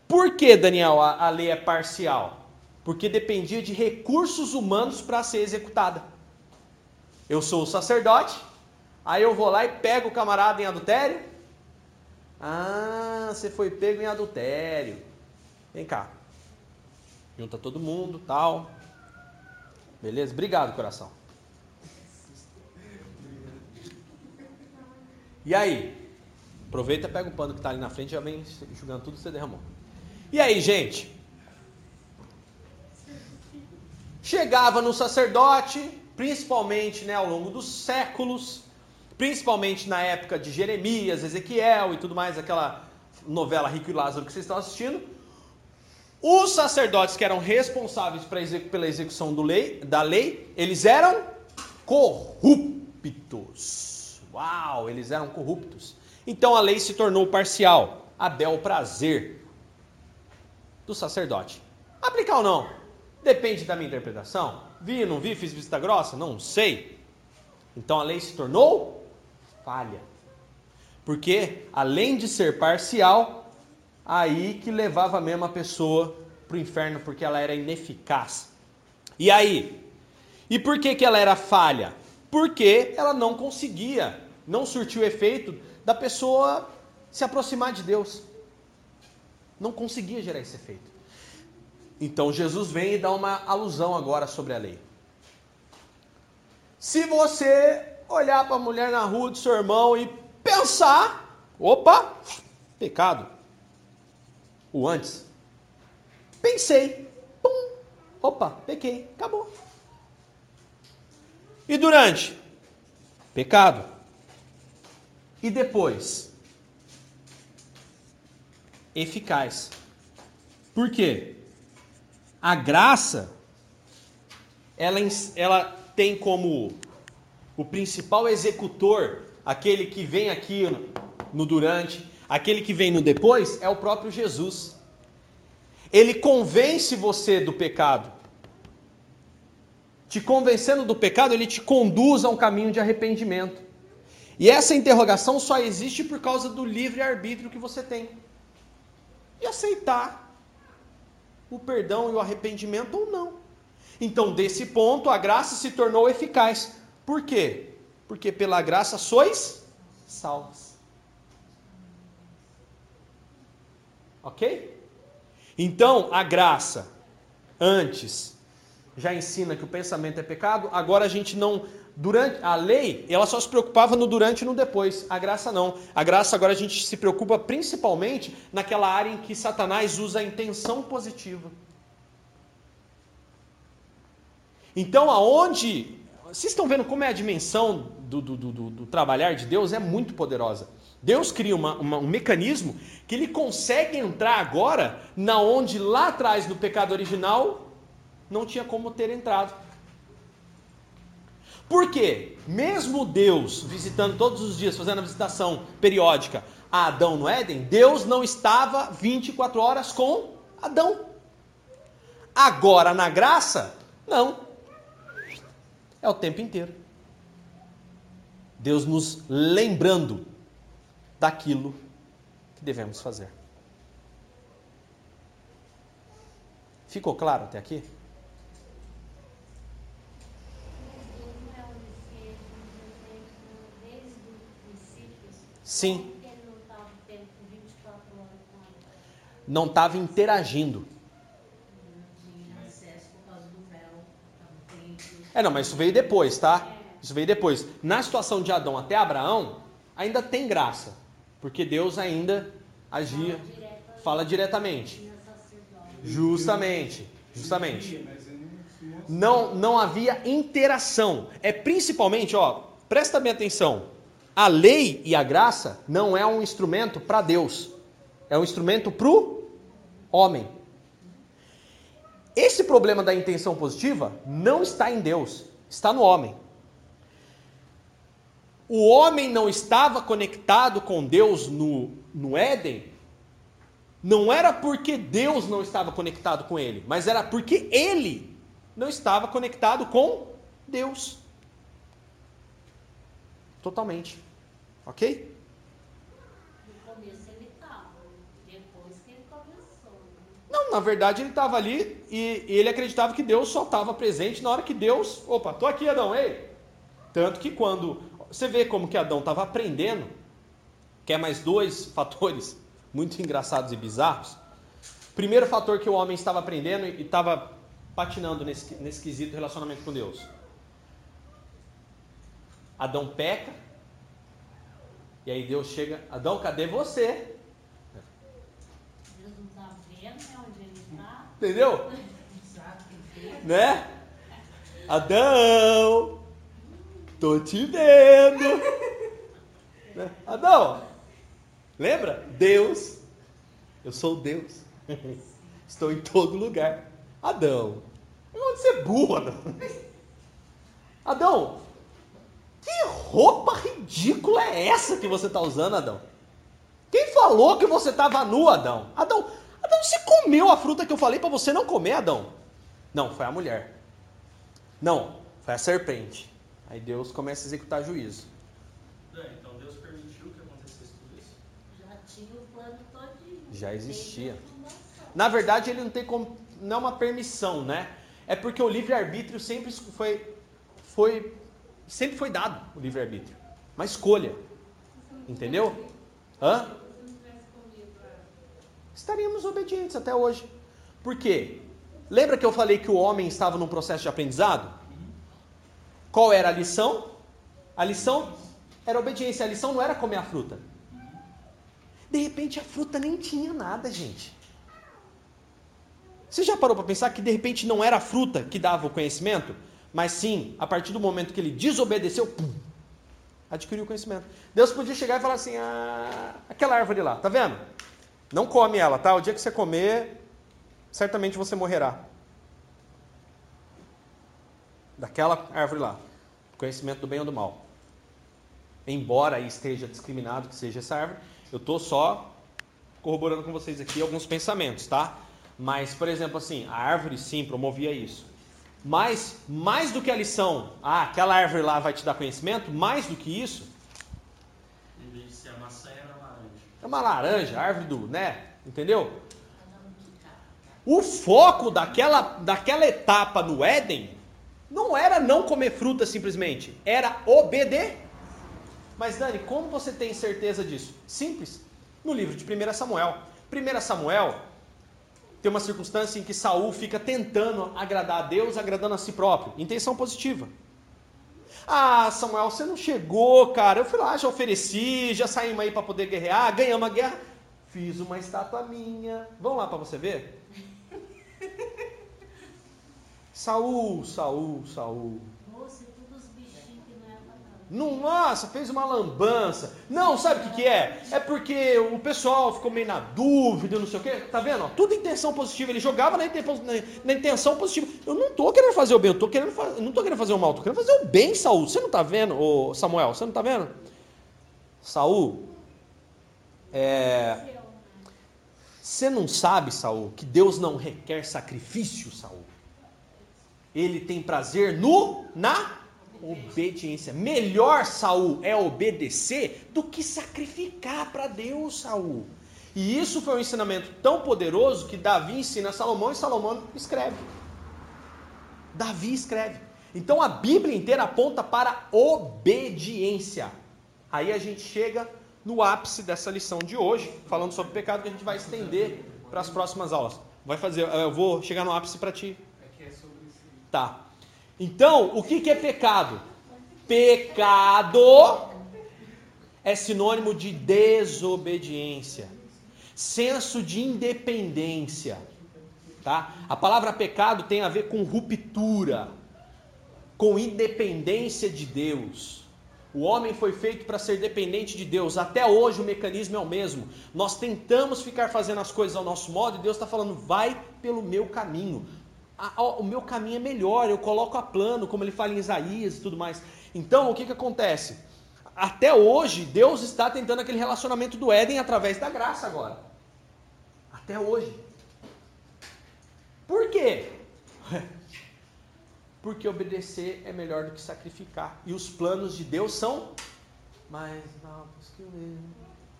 Por que, Daniel, a, a lei é parcial? Porque dependia de recursos humanos para ser executada. Eu sou o sacerdote, Aí eu vou lá e pego o camarada em adultério. Ah, você foi pego em adultério. Vem cá. Junta todo mundo, tal. Beleza? Obrigado, coração. E aí? Aproveita, pega o pano que está ali na frente, já vem enxugando tudo que você derramou. E aí, gente? Chegava no sacerdote, principalmente né, ao longo dos séculos, principalmente na época de Jeremias, Ezequiel e tudo mais, aquela novela Rico e Lázaro que vocês estão assistindo. Os sacerdotes que eram responsáveis pela execução lei, da lei, eles eram corruptos. Uau, eles eram corruptos. Então a lei se tornou parcial, a bel prazer do sacerdote. Aplicar ou não? Depende da minha interpretação. Vi, não vi, fiz vista grossa? Não sei. Então a lei se tornou falha. Porque, além de ser parcial, aí que levava mesmo a pessoa para o inferno, porque ela era ineficaz. E aí? E por que, que ela era falha? Porque ela não conseguia, não surtiu efeito da pessoa se aproximar de Deus. Não conseguia gerar esse efeito. Então Jesus vem e dá uma alusão agora sobre a lei. Se você olhar para a mulher na rua do seu irmão e pensar, opa, pecado. O antes. Pensei, pum, opa, pequei, acabou. E durante? Pecado. E depois? Eficaz. Por quê? A graça, ela, ela tem como o principal executor, aquele que vem aqui no durante, aquele que vem no depois, é o próprio Jesus. Ele convence você do pecado. Te convencendo do pecado, ele te conduz a um caminho de arrependimento. E essa interrogação só existe por causa do livre-arbítrio que você tem. E aceitar o perdão e o arrependimento ou não. Então, desse ponto, a graça se tornou eficaz. Por quê? Porque pela graça sois salvos. Ok? Então, a graça, antes, já ensina que o pensamento é pecado, agora a gente não Durante a lei, ela só se preocupava no durante e no depois. A graça não. A graça agora a gente se preocupa principalmente naquela área em que Satanás usa a intenção positiva. Então, aonde vocês estão vendo como é a dimensão do, do, do, do, trabalhar de Deus é muito poderosa. Deus cria uma, uma, um mecanismo que ele consegue entrar agora na onde lá atrás no pecado original não tinha como ter entrado. Por quê? Mesmo Deus visitando todos os dias, fazendo a visitação periódica a Adão no Éden, Deus não estava 24 horas com Adão. Agora na graça, não. É o tempo inteiro. Deus nos lembrando daquilo que devemos fazer. Ficou claro até aqui? Sim. Não estava interagindo. É, não, mas isso veio depois, tá? Isso veio depois. Na situação de Adão até Abraão, ainda tem graça. Porque Deus ainda agia, fala diretamente. Justamente, justamente. Não, não havia interação. É principalmente, ó, presta bem atenção. A lei e a graça não é um instrumento para Deus, é um instrumento para o homem. Esse problema da intenção positiva não está em Deus, está no homem. O homem não estava conectado com Deus no, no Éden, não era porque Deus não estava conectado com ele, mas era porque ele não estava conectado com Deus. Totalmente. Ok? No começo ele estava, depois que ele começou. Né? Não, na verdade ele estava ali e, e, ele acreditava que Deus só estava presente na hora que Deus. Opa, tô aqui, Adão, ei! Tanto que quando. Você vê como que Adão estava aprendendo. Quer mais dois fatores muito engraçados e bizarros? Primeiro fator que o homem estava aprendendo e estava patinando nesse, nesse quesito relacionamento com Deus. Adão peca, e aí Deus chega, Adão, cadê você? Deus não está vendo né, onde ele está. Entendeu? né? Adão, tô te vendo. Né? Adão, lembra? Deus, eu sou Deus. Estou em todo lugar. Adão, não pode ser burro, Adão. Adão, que roupa ridícula é essa que você está usando, Adão? Quem falou que você estava nu, Adão? Adão, Adão, você comeu a fruta que eu falei para você não comer, Adão? Não, foi a mulher. Não, foi a serpente. Aí Deus começa a executar juízo. Então Deus permitiu que acontecesse tudo isso? Já tinha o plano todinho. Já existia. Na verdade, ele não tem como, não é uma permissão, né? É porque o livre-arbítrio sempre foi, foi, sempre foi dado, o livre-arbítrio. Uma escolha. Entendeu? Hã? Estaríamos obedientes até hoje. Por quê? Lembra que eu falei que o homem estava num processo de aprendizado? Qual era a lição? A lição era obediência. A lição não era comer a fruta. De repente a fruta nem tinha nada, gente. Você já parou para pensar que de repente não era a fruta que dava o conhecimento, mas sim, a partir do momento que ele desobedeceu, pum, adquiriu conhecimento. Deus podia chegar e falar assim: ah, aquela árvore lá, tá vendo? Não come ela, tá? O dia que você comer, certamente você morrerá. Daquela árvore lá. Conhecimento do bem ou do mal. Embora aí esteja discriminado que seja essa árvore, eu estou só corroborando com vocês aqui alguns pensamentos, tá? Mas, por exemplo, assim, a árvore sim promovia isso. Mas, mais do que a lição, ah, aquela árvore lá vai te dar conhecimento, mais do que isso, Em vez de ser a maçã, era laranja. é uma laranja, árvore do, né? Entendeu? O foco daquela, daquela etapa no Éden não era não comer fruta simplesmente, era obedecer. Mas Dani, como você tem certeza disso? Simples. No livro de 1 Samuel. 1 Samuel tem uma circunstância em que Saul fica tentando agradar a Deus, agradando a si próprio. Intenção positiva. Ah, Samuel, você não chegou, cara. Eu fui lá, já ofereci, já saímos aí para poder guerrear, ganhamos a guerra. Fiz uma estátua minha. Vamos lá para você ver? Saul, Saul, Saul. Moça, e todos os bichinhos que não nossa, fez uma lambança. Não, sabe o que, que é? É porque o pessoal ficou meio na dúvida, não sei o quê. Tá vendo? ó? Tudo intenção positiva. Ele jogava na, intenção- na- intenção positiva. Eu não tô querendo fazer o bem, eu tô querendo não tô querendo fazer o mal, tô querendo fazer o bem, Saul. Você não tá vendo, ô Samuel? Você não tá vendo? Saul, é, você não sabe, Saul, que Deus não requer sacrifício, Saul. Ele tem prazer no na obediência. Melhor, Saul, é obedecer do que sacrificar para Deus, Saul. E isso foi um ensinamento tão poderoso que Davi ensina a Salomão e Salomão escreve. Davi escreve. Então a Bíblia inteira aponta para obediência. Aí a gente chega no ápice dessa lição de hoje, falando sobre pecado, que a gente vai estender para as próximas aulas. Vai fazer, eu vou chegar no ápice para ti. É que é. Tá. Então, o que, que é pecado? Pecado é sinônimo de desobediência, senso de independência. Tá? A palavra pecado tem a ver com ruptura, com independência de Deus. O homem foi feito para ser dependente de Deus. Até hoje o mecanismo é o mesmo. Nós tentamos ficar fazendo as coisas ao nosso modo e Deus está falando, vai pelo meu caminho. A- ó, o meu caminho é melhor, eu coloco a plano, como ele fala em Isaías e tudo mais. Então, o que, que acontece? Até hoje, Deus está tentando aquele relacionamento do Éden através da graça agora. Até hoje. Por quê? Porque obedecer é melhor do que sacrificar. E os planos de Deus são mais altos que o meu.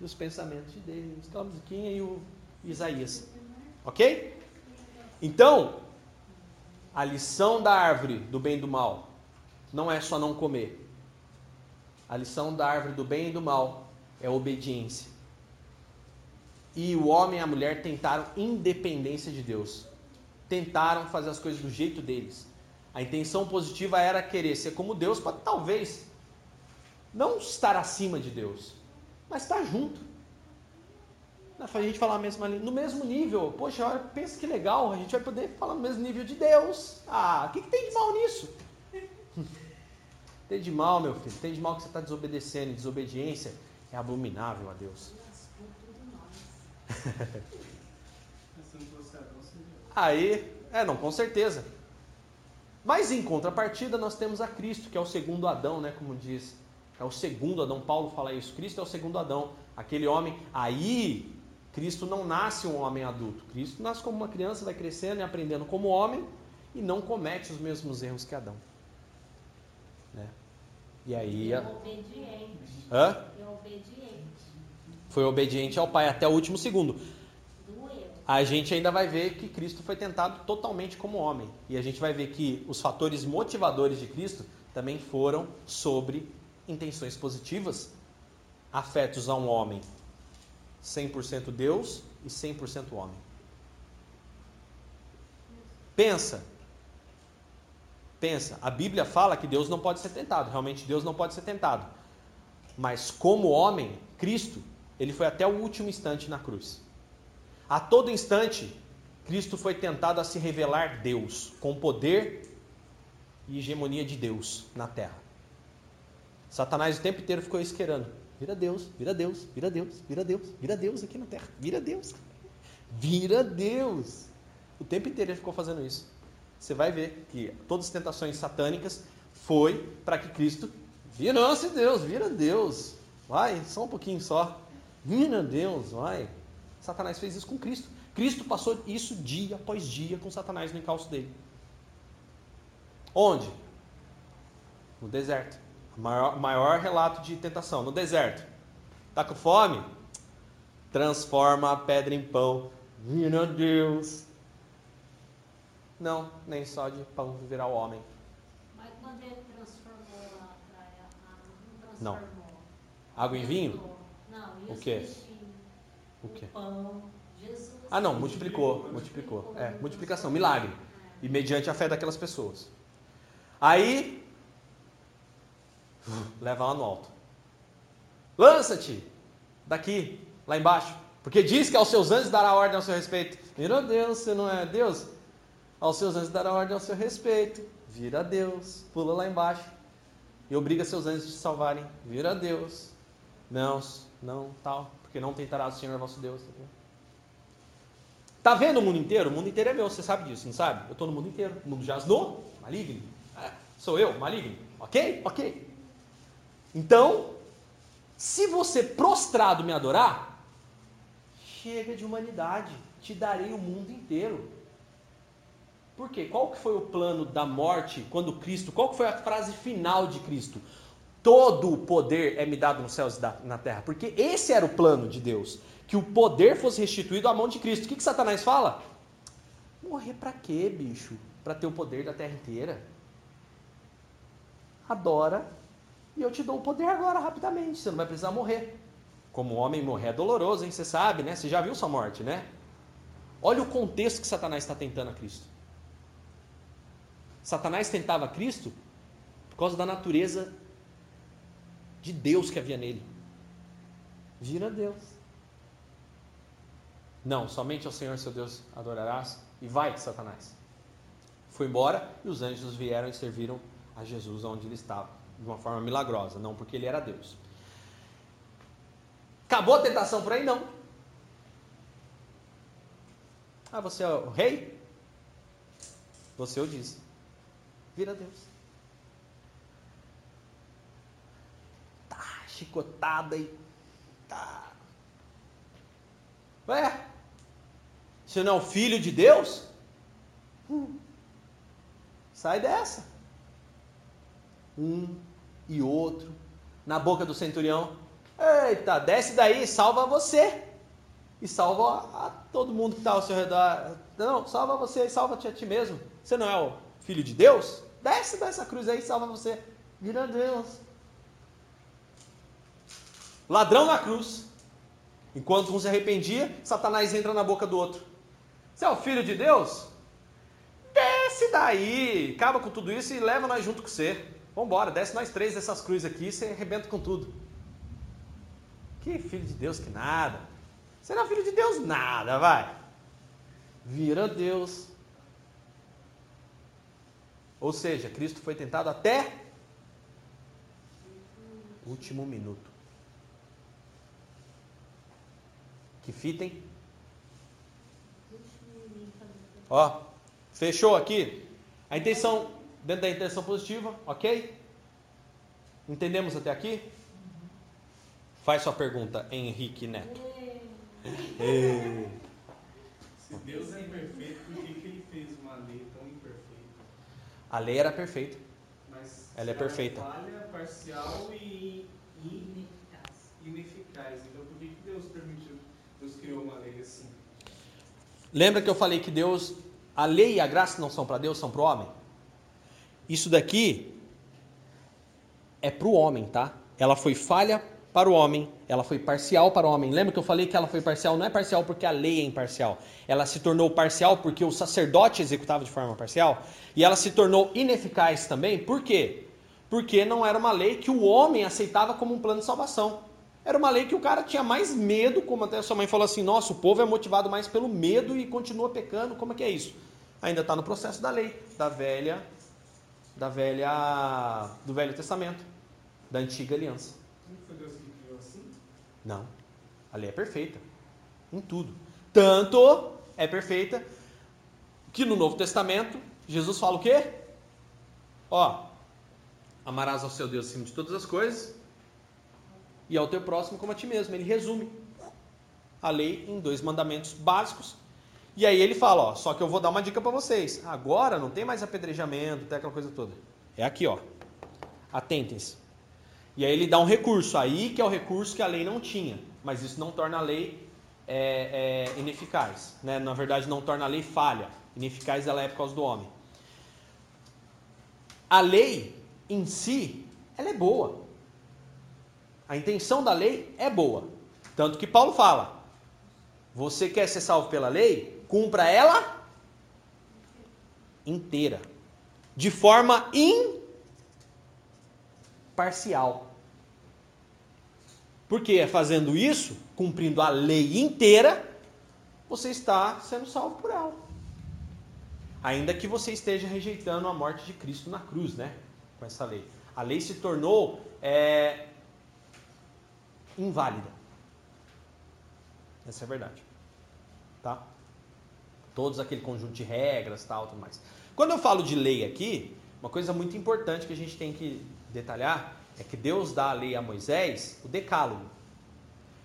E os pensamentos de Deus. Aquela musiquinha e o Isaías. Ok? Então, a lição da árvore do bem e do mal não é só não comer. A lição da árvore do bem e do mal é obediência. E o homem e a mulher tentaram independência de Deus. Tentaram fazer as coisas do jeito deles. A intenção positiva era querer ser como Deus, para talvez não estar acima de Deus, mas estar junto. A gente falar no mesmo nível. Poxa, olha, pensa que legal, a gente vai poder falar no mesmo nível de Deus. Ah, o que, que tem de mal nisso? tem de mal, meu filho, tem de mal que você está desobedecendo. Desobediência é abominável a Deus. Aí, é, não, com certeza. Mas em contrapartida, nós temos a Cristo, que é o segundo Adão, né? Como diz. É o segundo Adão. Paulo fala isso. Cristo é o segundo Adão. Aquele homem. Aí, Cristo não nasce um homem adulto. Cristo nasce como uma criança, vai crescendo e aprendendo como homem e não comete os mesmos erros que Adão. Né? E aí. É obediente. Hã? Obediente. Foi obediente ao Pai até o último segundo a gente ainda vai ver que Cristo foi tentado totalmente como homem. E a gente vai ver que os fatores motivadores de Cristo também foram sobre intenções positivas, afetos a um homem 100% Deus e 100% homem. Pensa. Pensa, a Bíblia fala que Deus não pode ser tentado, realmente Deus não pode ser tentado. Mas como homem, Cristo, ele foi até o último instante na cruz. A todo instante, Cristo foi tentado a se revelar Deus, com poder e hegemonia de Deus na terra. Satanás o tempo inteiro ficou esquerando. Vira Deus, vira Deus, vira Deus, vira Deus, vira Deus aqui na terra. Vira Deus. Vira Deus. O tempo inteiro ele ficou fazendo isso. Você vai ver que todas as tentações satânicas foi para que Cristo virasse Deus, vira Deus. Vai, só um pouquinho só. Vira Deus, vai. Satanás fez isso com Cristo. Cristo passou isso dia após dia com Satanás no encalço dele. Onde? No deserto. Maior, maior relato de tentação. No deserto. Está com fome? Transforma a pedra em pão. Vira Deus. Não, nem só de pão viverá o homem. Mas quando ele transformou a praia, não transformou. Não. Água em vinho? Não, o quê? O quê? Pão. Jesus. Ah, não, multiplicou, multiplicou. É, multiplicação, milagre. E mediante a fé daquelas pessoas. Aí, leva lá no alto. Lança-te daqui, lá embaixo. Porque diz que aos seus anjos dará ordem ao seu respeito. Vira Deus, você não é Deus? Aos seus anjos dará ordem ao seu respeito. Vira Deus, pula lá embaixo. E obriga seus anjos a te salvarem. Vira Deus. Não, não, tal porque não tentarás o Senhor vosso Deus. Tá vendo o mundo inteiro? O mundo inteiro é meu, você sabe disso, não sabe? Eu estou no mundo inteiro. O mundo jaz no maligno. É, sou eu, maligno. Ok? Ok. Então, se você prostrado me adorar, chega de humanidade. Te darei o mundo inteiro. Por quê? Qual que foi o plano da morte quando Cristo? Qual que foi a frase final de Cristo? todo o poder é me dado nos céus e na terra. Porque esse era o plano de Deus. Que o poder fosse restituído à mão de Cristo. O que, que Satanás fala? Morrer para quê, bicho? Para ter o poder da terra inteira? Adora e eu te dou o poder agora, rapidamente. Você não vai precisar morrer. Como o homem morrer é doloroso, hein? Você sabe, né? Você já viu sua morte, né? Olha o contexto que Satanás está tentando a Cristo. Satanás tentava Cristo por causa da natureza de Deus que havia nele. Vira Deus. Não, somente ao Senhor seu Deus adorarás. E vai, Satanás. Foi embora e os anjos vieram e serviram a Jesus onde ele estava, de uma forma milagrosa, não porque ele era Deus. Acabou a tentação por aí? Não. Ah, você é o rei? Você o diz. Vira Deus. chicotada e. Tá. Ué? Você não é o filho de Deus? Hum. Sai dessa. Um e outro. Na boca do centurião. Eita, desce daí, salva você. E salva a, todo mundo que está ao seu redor. Não, salva você e salva-te a ti mesmo. Você não é o filho de Deus? Desce dessa cruz aí e salva você. Vira Deus. ladrão na cruz. Enquanto um se arrependia, Satanás entra na boca do outro. Você é o filho de Deus? Desce daí, acaba com tudo isso e leva nós junto com você. Vamos embora, desce nós três dessas cruzes aqui e você arrebenta com tudo. Que filho de Deus que nada. Você não é filho de Deus nada, vai. Vira Deus. Ou seja, Cristo foi tentado até último minuto. Que fitem. Ó, fechou aqui? A intenção dentro da intenção positiva, ok? Entendemos até aqui? Faz sua pergunta, Henrique Neto. É. Se Deus é imperfeito, por que, que ele fez uma lei tão imperfeita? A lei era perfeita. Mas Ela é perfeita. falha, parcial e, e ineficaz. Então por que, que Deus permitiu, Deus criou uma lei assim? Lembra que eu falei que Deus, a lei e a graça não são para Deus, são para o homem? Isso daqui é para o homem, tá? Ela foi falha para o homem, ela foi parcial para o homem. Lembra que eu falei que ela foi parcial? Não é parcial porque a lei é imparcial. Ela se tornou parcial porque o sacerdote executava de forma parcial. E ela se tornou ineficaz também, por quê? Porque não era uma lei que o homem aceitava como um plano de salvação. Era uma lei que o cara tinha mais medo, como até a sua mãe falou assim: nossa, o povo é motivado mais pelo medo e continua pecando. Como é que é isso? Ainda está no processo da lei, da velha da velha do Velho Testamento, da antiga aliança. Não foi Deus que criou assim? Não. A lei é perfeita em tudo. Tanto é perfeita que no Novo Testamento Jesus fala o quê? Ó, amarás ao seu Deus acima de todas as coisas e ao teu próximo como a ti mesmo. Ele resume a lei em dois mandamentos básicos e aí ele fala, ó, só que eu vou dar uma dica para vocês. Agora não tem mais apedrejamento, tem aquela coisa toda. É aqui, ó. Atentem-se. E aí ele dá um recurso, aí que é o recurso que a lei não tinha. Mas isso não torna a lei é, é, ineficaz. Né? Na verdade, não torna a lei falha. Ineficaz ela é por causa do homem. A lei em si, ela é boa. A intenção da lei é boa. Tanto que Paulo fala: você quer ser salvo pela lei? Cumpra ela inteira, de forma imparcial. Porque fazendo isso, cumprindo a lei inteira, você está sendo salvo por ela. Ainda que você esteja rejeitando a morte de Cristo na cruz, né? Com essa lei. A lei se tornou é, inválida. Essa é a verdade. Tá? Todos aquele conjunto de regras, tal, tudo mais. Quando eu falo de lei aqui, uma coisa muito importante que a gente tem que detalhar é que Deus dá a lei a Moisés, o decálogo.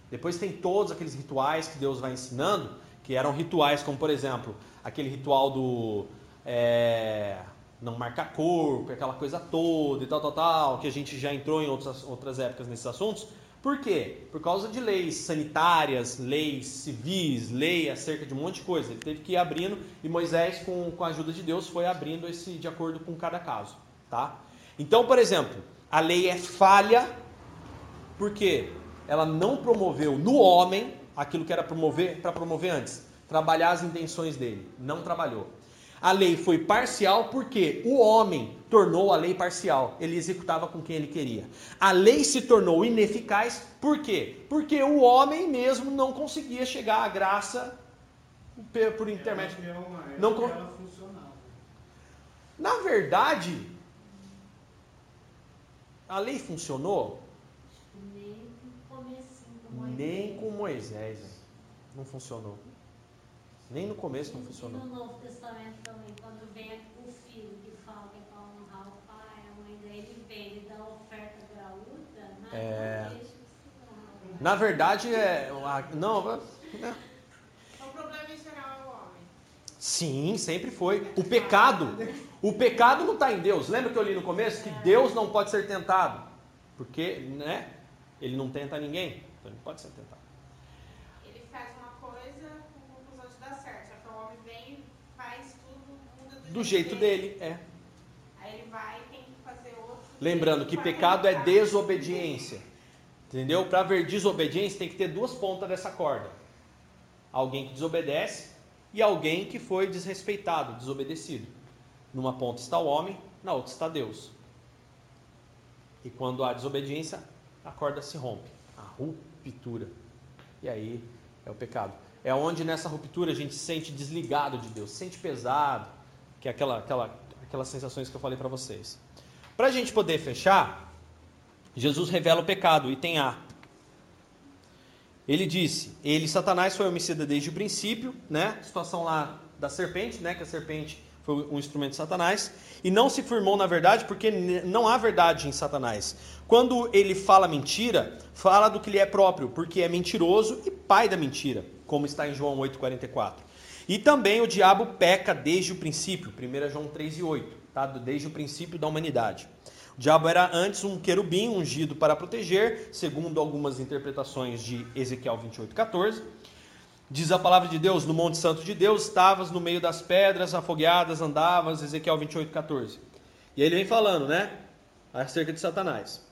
Depois tem todos aqueles rituais que Deus vai ensinando, que eram rituais como, por exemplo, aquele ritual do é, não marcar corpo, aquela coisa toda e tal, tal, tal, que a gente já entrou em outras, outras épocas nesses assuntos. Por quê? Por causa de leis sanitárias, leis civis, lei acerca de um monte de coisa. Ele teve que ir abrindo e Moisés, com, com a ajuda de Deus, foi abrindo esse de acordo com cada caso. Tá? Então, por exemplo, a lei é falha porque ela não promoveu no homem aquilo que era promover para promover antes, trabalhar as intenções dele. Não trabalhou. A lei foi parcial porque o homem tornou a lei parcial. Ele executava com quem ele queria. A lei se tornou ineficaz por quê? Porque o homem mesmo não conseguia chegar à graça por intermédio. Não ela funcionava. Na verdade, a lei funcionou Nem com comecinho do Moisés. nem com Moisés. Não funcionou. Nem no começo não E funcionou. no Novo Testamento também, quando vem o filho que fala que é para honrar o pai, a mãe dele vem, ele dá oferta graúda, mas É. não deixa de. Na verdade, é. Não, né? O problema em geral é o homem. Sim, sempre foi. O pecado, o pecado não está em Deus. Lembra que eu li no começo que Deus não pode ser tentado, porque, né? Ele não tenta ninguém, então ele não pode ser tentado. Ele faz uma coisa com conclusão de dar certo. Só que o homem vem e faz tudo, muda do, jeito dele, é. Aí ele vai e tem que fazer outro. Lembrando que pecado é desobediência. Entendeu? Para haver desobediência, tem que ter duas pontas dessa corda: alguém que desobedece e alguém que foi desrespeitado, desobedecido. Numa ponta está o homem, na outra está Deus. E quando há desobediência, a corda se rompe a ruptura. E aí é o pecado. É onde nessa ruptura a gente se sente desligado de Deus, se sente pesado, que é aquela, aquela, aquelas sensações que eu falei para vocês. Para a gente poder fechar, Jesus revela o pecado, item A. Ele disse: Ele, Satanás, foi homicida desde o princípio, né? Situação lá da serpente, né? Que a serpente foi um instrumento de Satanás, e não se firmou na verdade, porque não há verdade em Satanás. Quando ele fala mentira, fala do que lhe é próprio, porque é mentiroso e pai da mentira, como está em João 8,44. E também o diabo peca desde o princípio, 1 João 3 e 8, tá? desde o princípio da humanidade. O diabo era antes um querubim ungido para proteger, segundo algumas interpretações de Ezequiel 28, 14. Diz a palavra de Deus, no Monte Santo de Deus, estavas no meio das pedras afogueadas, andavas, Ezequiel 28, 14. E aí ele vem falando, né, acerca de Satanás.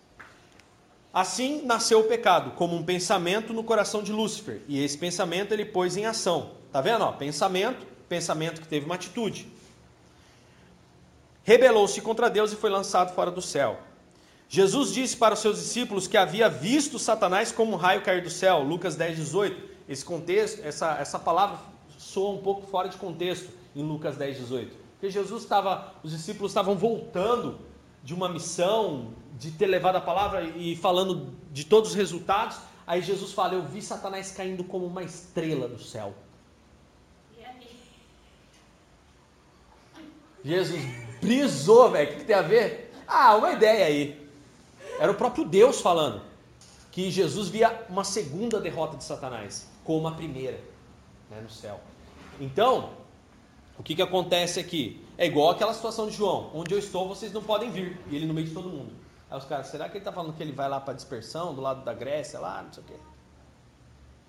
Assim nasceu o pecado, como um pensamento no coração de Lúcifer, e esse pensamento ele pôs em ação. Tá vendo? Ó, pensamento, pensamento que teve uma atitude rebelou-se contra Deus e foi lançado fora do céu. Jesus disse para os seus discípulos que havia visto Satanás como um raio cair do céu, Lucas 10, 18. Esse contexto, essa, essa palavra soa um pouco fora de contexto em Lucas 10, 18. Porque Jesus estava, os discípulos estavam voltando de uma missão, de ter levado a palavra e falando de todos os resultados. Aí Jesus fala: Eu vi Satanás caindo como uma estrela do céu. Jesus brisou, velho. O que, que tem a ver? Ah, uma ideia aí. Era o próprio Deus falando que Jesus via uma segunda derrota de Satanás, como a primeira, né, no céu. Então, o que, que acontece aqui? É igual aquela situação de João: onde eu estou, vocês não podem vir, e ele no meio de todo mundo. Aí os caras, será que ele está falando que ele vai lá para dispersão, do lado da Grécia, lá, não sei o quê?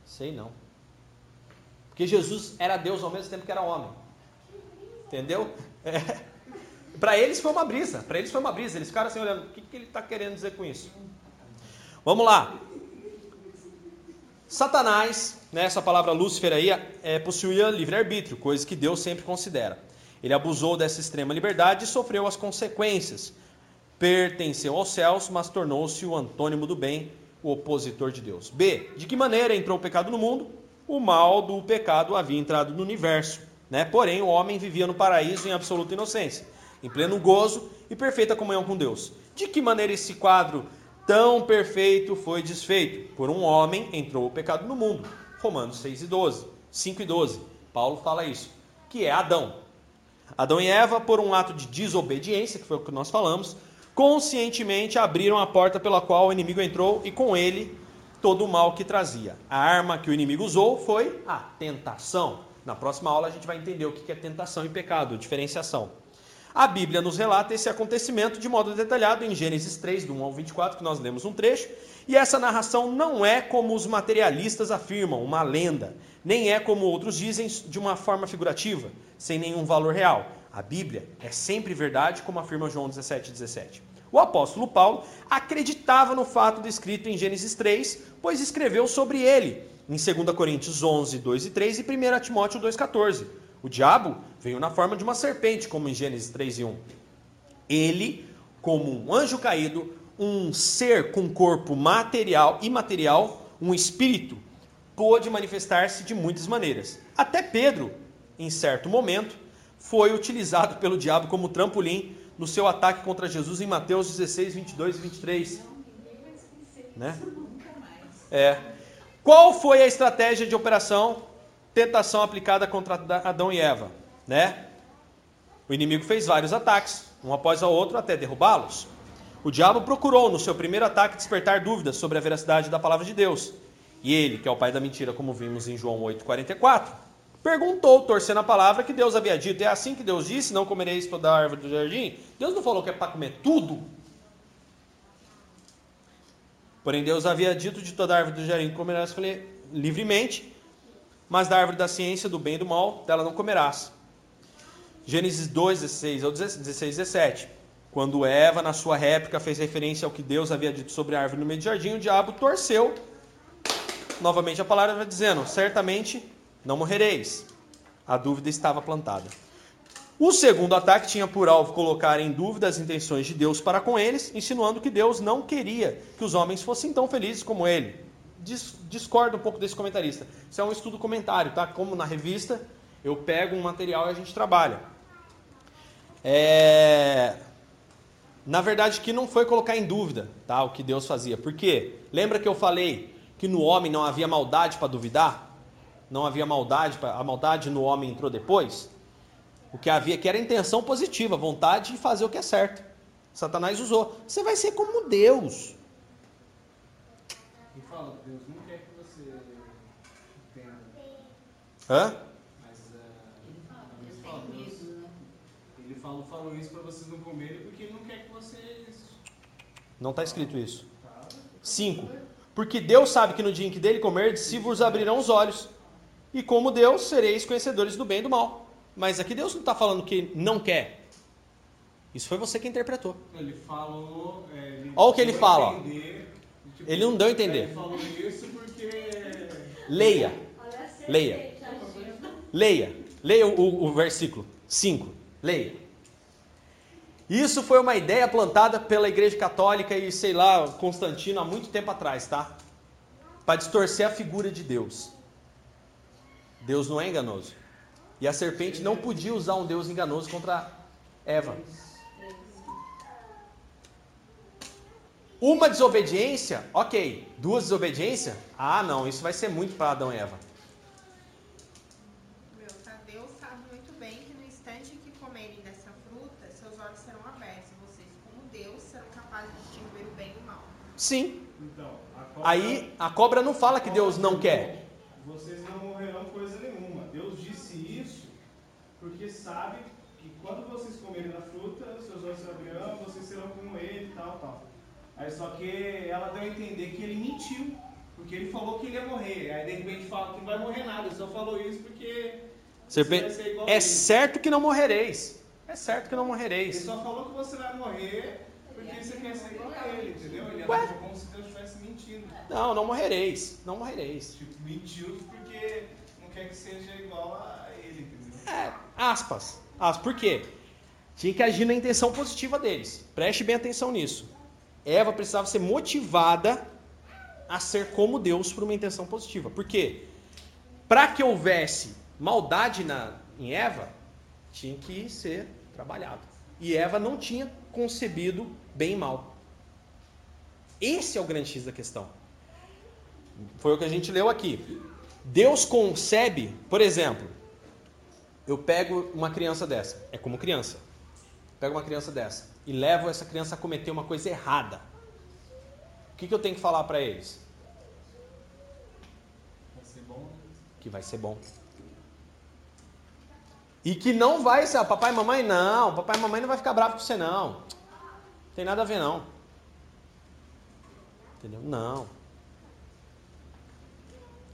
Sei não. Porque Jesus era Deus ao mesmo tempo que era homem. Entendeu? É. Para eles foi uma brisa. Para eles foi uma brisa. Eles ficaram assim olhando. O que, que ele está querendo dizer com isso? Vamos lá. Satanás, né, essa palavra Lúcifer aí, é, possuía livre-arbítrio, coisa que Deus sempre considera. Ele abusou dessa extrema liberdade e sofreu as consequências. Pertenceu aos céus, mas tornou-se o antônimo do bem, o opositor de Deus. B. De que maneira entrou o pecado no mundo? O mal do pecado havia entrado no universo. Né? Porém, o homem vivia no paraíso em absoluta inocência, em pleno gozo e perfeita comunhão com Deus. De que maneira esse quadro tão perfeito foi desfeito? Por um homem entrou o pecado no mundo. Romanos 6 e 12, 5 e 12. Paulo fala isso, que é Adão. Adão e Eva, por um ato de desobediência, que foi o que nós falamos, conscientemente abriram a porta pela qual o inimigo entrou e com ele todo o mal que trazia. A arma que o inimigo usou foi a tentação. Na próxima aula a gente vai entender o que é tentação e pecado, diferenciação. A Bíblia nos relata esse acontecimento de modo detalhado em Gênesis 3, do 1 ao 24, que nós lemos um trecho, e essa narração não é como os materialistas afirmam, uma lenda, nem é como outros dizem, de uma forma figurativa, sem nenhum valor real. A Bíblia é sempre verdade, como afirma João 17, 17. O apóstolo Paulo acreditava no fato descrito em Gênesis 3, pois escreveu sobre ele, em 2 Coríntios 11, 2 e 3 e 1 Timóteo 2, 14. O diabo veio na forma de uma serpente, como em Gênesis 3 e 1. Ele, como um anjo caído, um ser com corpo material, imaterial, um espírito, pôde manifestar-se de muitas maneiras. Até Pedro, em certo momento, foi utilizado pelo diabo como trampolim no seu ataque contra Jesus em Mateus 16, 22 e 23. Né? É. Qual foi a estratégia de operação tentação aplicada contra Adão e Eva? Né? O inimigo fez vários ataques, um após o outro, até derrubá-los. O diabo procurou, no seu primeiro ataque, despertar dúvidas sobre a veracidade da palavra de Deus. E ele, que é o pai da mentira, como vimos em João 8,44, perguntou, torcendo a palavra que Deus havia dito. É assim que Deus disse: Não comereis toda a árvore do jardim? Deus não falou que é para comer tudo? Porém, Deus havia dito de toda árvore do jardim comerás livremente, mas da árvore da ciência, do bem e do mal, dela não comerás. Gênesis 2, 16 ao 16, 17. Quando Eva, na sua réplica, fez referência ao que Deus havia dito sobre a árvore no meio do jardim, o diabo torceu. Novamente a palavra dizendo: certamente não morrereis. A dúvida estava plantada. O segundo ataque tinha por alvo colocar em dúvida as intenções de Deus para com eles, insinuando que Deus não queria que os homens fossem tão felizes como ele. Discordo um pouco desse comentarista. Isso é um estudo comentário, tá? Como na revista, eu pego um material e a gente trabalha. É... Na verdade, que não foi colocar em dúvida tá, o que Deus fazia. Por quê? Lembra que eu falei que no homem não havia maldade para duvidar? Não havia maldade, a maldade no homem entrou depois? O que havia que era intenção positiva, vontade de fazer o que é certo. Satanás usou. Você vai ser como Deus. E fala, Deus não quer que você entenda. Hã? falou, falou isso para vocês não comerem porque ele não quer que vocês. Não está escrito isso. 5. Porque Deus sabe que no dia em que dele comer, se vos abrirão os olhos. E como Deus, sereis conhecedores do bem e do mal. Mas aqui Deus não está falando que não quer. Isso foi você que interpretou. Ele falou. É, ele Olha o que ele fala. Entender, tipo, ele não deu a entender. Ele falou isso porque. Leia. Leia. Leia. Leia o, o, o versículo 5. Leia. Isso foi uma ideia plantada pela Igreja Católica e, sei lá, Constantino há muito tempo atrás, tá? Para distorcer a figura de Deus. Deus não é enganoso. E a serpente não podia usar um Deus enganoso contra Eva. Uma desobediência, ok. Duas desobediências, ah não, isso vai ser muito para Adão e Eva. Sim. Então, a cobra, Aí a cobra não fala que Deus não quer. Vocês não morrerão coisa nenhuma. Deus disse isso porque sabe que quando vocês comerem da fruta, seus olhos se abrirão, vocês serão como ele, tal, tal. Aí só que ela deu a entender que ele mentiu. Porque ele falou que ele ia morrer. Aí de repente fala que não vai morrer nada. Ele só falou isso porque. Você é certo que não morrereis. É certo que não morrereis. Ele só falou que você vai morrer porque você quer ser igual a ele, entendeu? Ele Ué? como se Deus estivesse mentindo. Não, não morrereis. Não morrereis. Tipo, mentiu porque não quer que seja igual a ele, entendeu? É, aspas. Aspas. Por quê? Tinha que agir na intenção positiva deles. Preste bem atenção nisso. Eva precisava ser motivada a ser como Deus por uma intenção positiva. Por quê? Para que houvesse maldade na, em Eva, tinha que ser trabalhado. E Eva não tinha concebido bem e mal. Esse é o grande X da questão. Foi o que a gente leu aqui. Deus concebe, por exemplo, eu pego uma criança dessa, é como criança. Pego uma criança dessa e levo essa criança a cometer uma coisa errada. O que, que eu tenho que falar para eles? Vai ser bom. Que vai ser bom. E que não vai ser, papai e mamãe não, papai e mamãe não vai ficar bravo com você não. Tem nada a ver não. Entendeu? Não.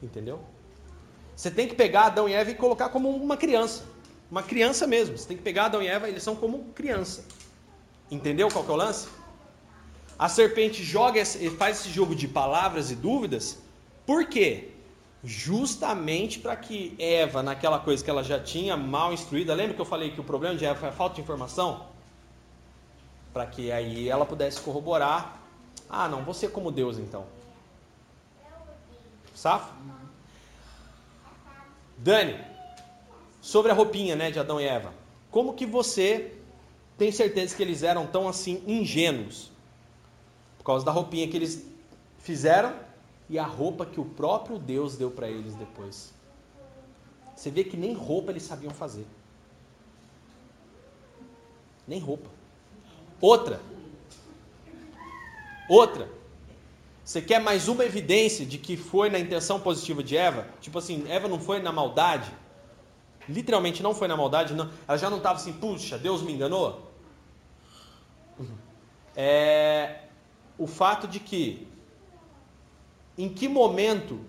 Entendeu? Você tem que pegar Adão e Eva e colocar como uma criança. Uma criança mesmo. Você tem que pegar Adão e Eva, eles são como criança. Entendeu qual que é o lance? A serpente joga, faz esse jogo de palavras e dúvidas. Por quê? justamente para que Eva, naquela coisa que ela já tinha mal instruída, lembra que eu falei que o problema de Eva foi a falta de informação? Para que aí ela pudesse corroborar: ah, não, você como Deus então. Safo? Dani, sobre a roupinha né, de Adão e Eva, como que você tem certeza que eles eram tão assim ingênuos? Por causa da roupinha que eles fizeram e a roupa que o próprio Deus deu para eles depois. Você vê que nem roupa eles sabiam fazer. Nem roupa. Outra. Outra. Você quer mais uma evidência de que foi na intenção positiva de Eva? Tipo assim, Eva não foi na maldade? Literalmente não foi na maldade, não. Ela já não estava assim, puxa, Deus me enganou? É o fato de que em que momento,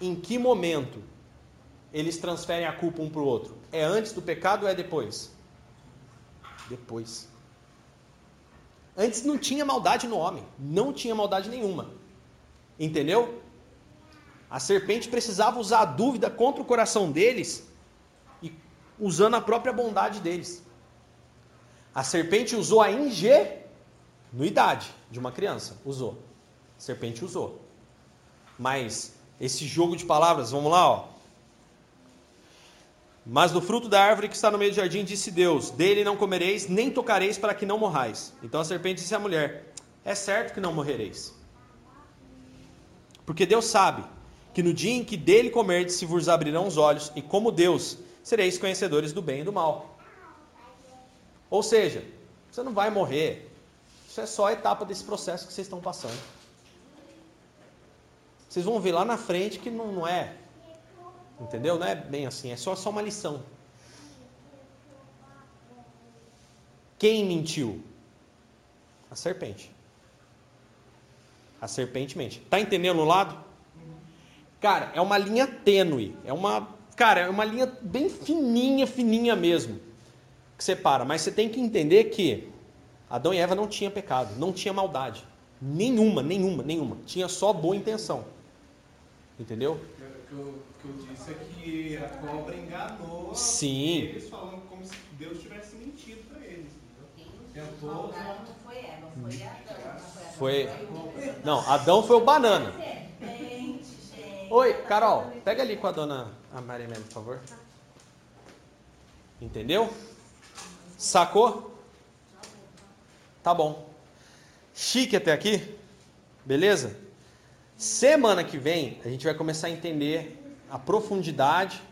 em que momento eles transferem a culpa um para o outro? É antes do pecado ou é depois? Depois. Antes não tinha maldade no homem, não tinha maldade nenhuma. Entendeu? A serpente precisava usar a dúvida contra o coração deles e usando a própria bondade deles. A serpente usou a ingenuidade de uma criança, usou. A serpente usou. Mas esse jogo de palavras, vamos lá, ó. Mas do fruto da árvore que está no meio do jardim, disse Deus: Dele não comereis, nem tocareis, para que não morrais. Então a serpente disse à mulher: É certo que não morrereis. Porque Deus sabe que no dia em que dele comerdes se vos abrirão os olhos, e como Deus sereis conhecedores do bem e do mal. Ou seja, você não vai morrer. Isso é só a etapa desse processo que vocês estão passando. Vocês vão ver lá na frente que não, não é. Entendeu? Não é bem assim, é só, só uma lição. Quem mentiu? A serpente. A serpente mente. Tá entendendo o lado? Cara, é uma linha tênue. É uma, cara, é uma linha bem fininha, fininha mesmo. Que separa. Mas você tem que entender que Adão e Eva não tinham pecado, não tinha maldade. Nenhuma, nenhuma, nenhuma. Tinha só boa intenção. Entendeu? O que eu, que eu disse é que a cobra enganou Sim. eles falando como se Deus tivesse mentido para eles. entendeu? Tentou. Maldade não foi Eva, foi Adão. Foi. Não, Adão foi o banana. Oi, Carol, pega ali com a dona Maria por favor. Entendeu? Sacou? Tá bom. Chique até aqui? Beleza? Semana que vem a gente vai começar a entender a profundidade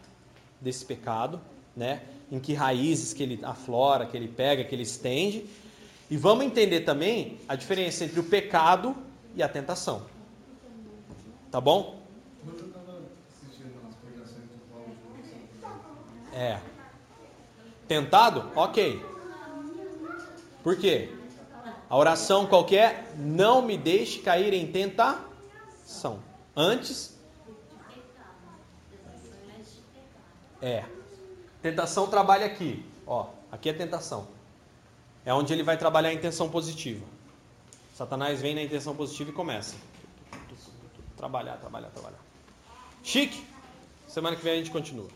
desse pecado, né? Em que raízes que ele aflora, que ele pega, que ele estende. E vamos entender também a diferença entre o pecado e a tentação. Tá bom? É. Tentado? Ok. Por quê? A oração qualquer, não me deixe cair em tentação. Antes, é. Tentação trabalha aqui. Ó, aqui é tentação. É onde ele vai trabalhar a intenção positiva. Satanás vem na intenção positiva e começa. Trabalhar, trabalhar, trabalhar. Chique. Semana que vem a gente continua.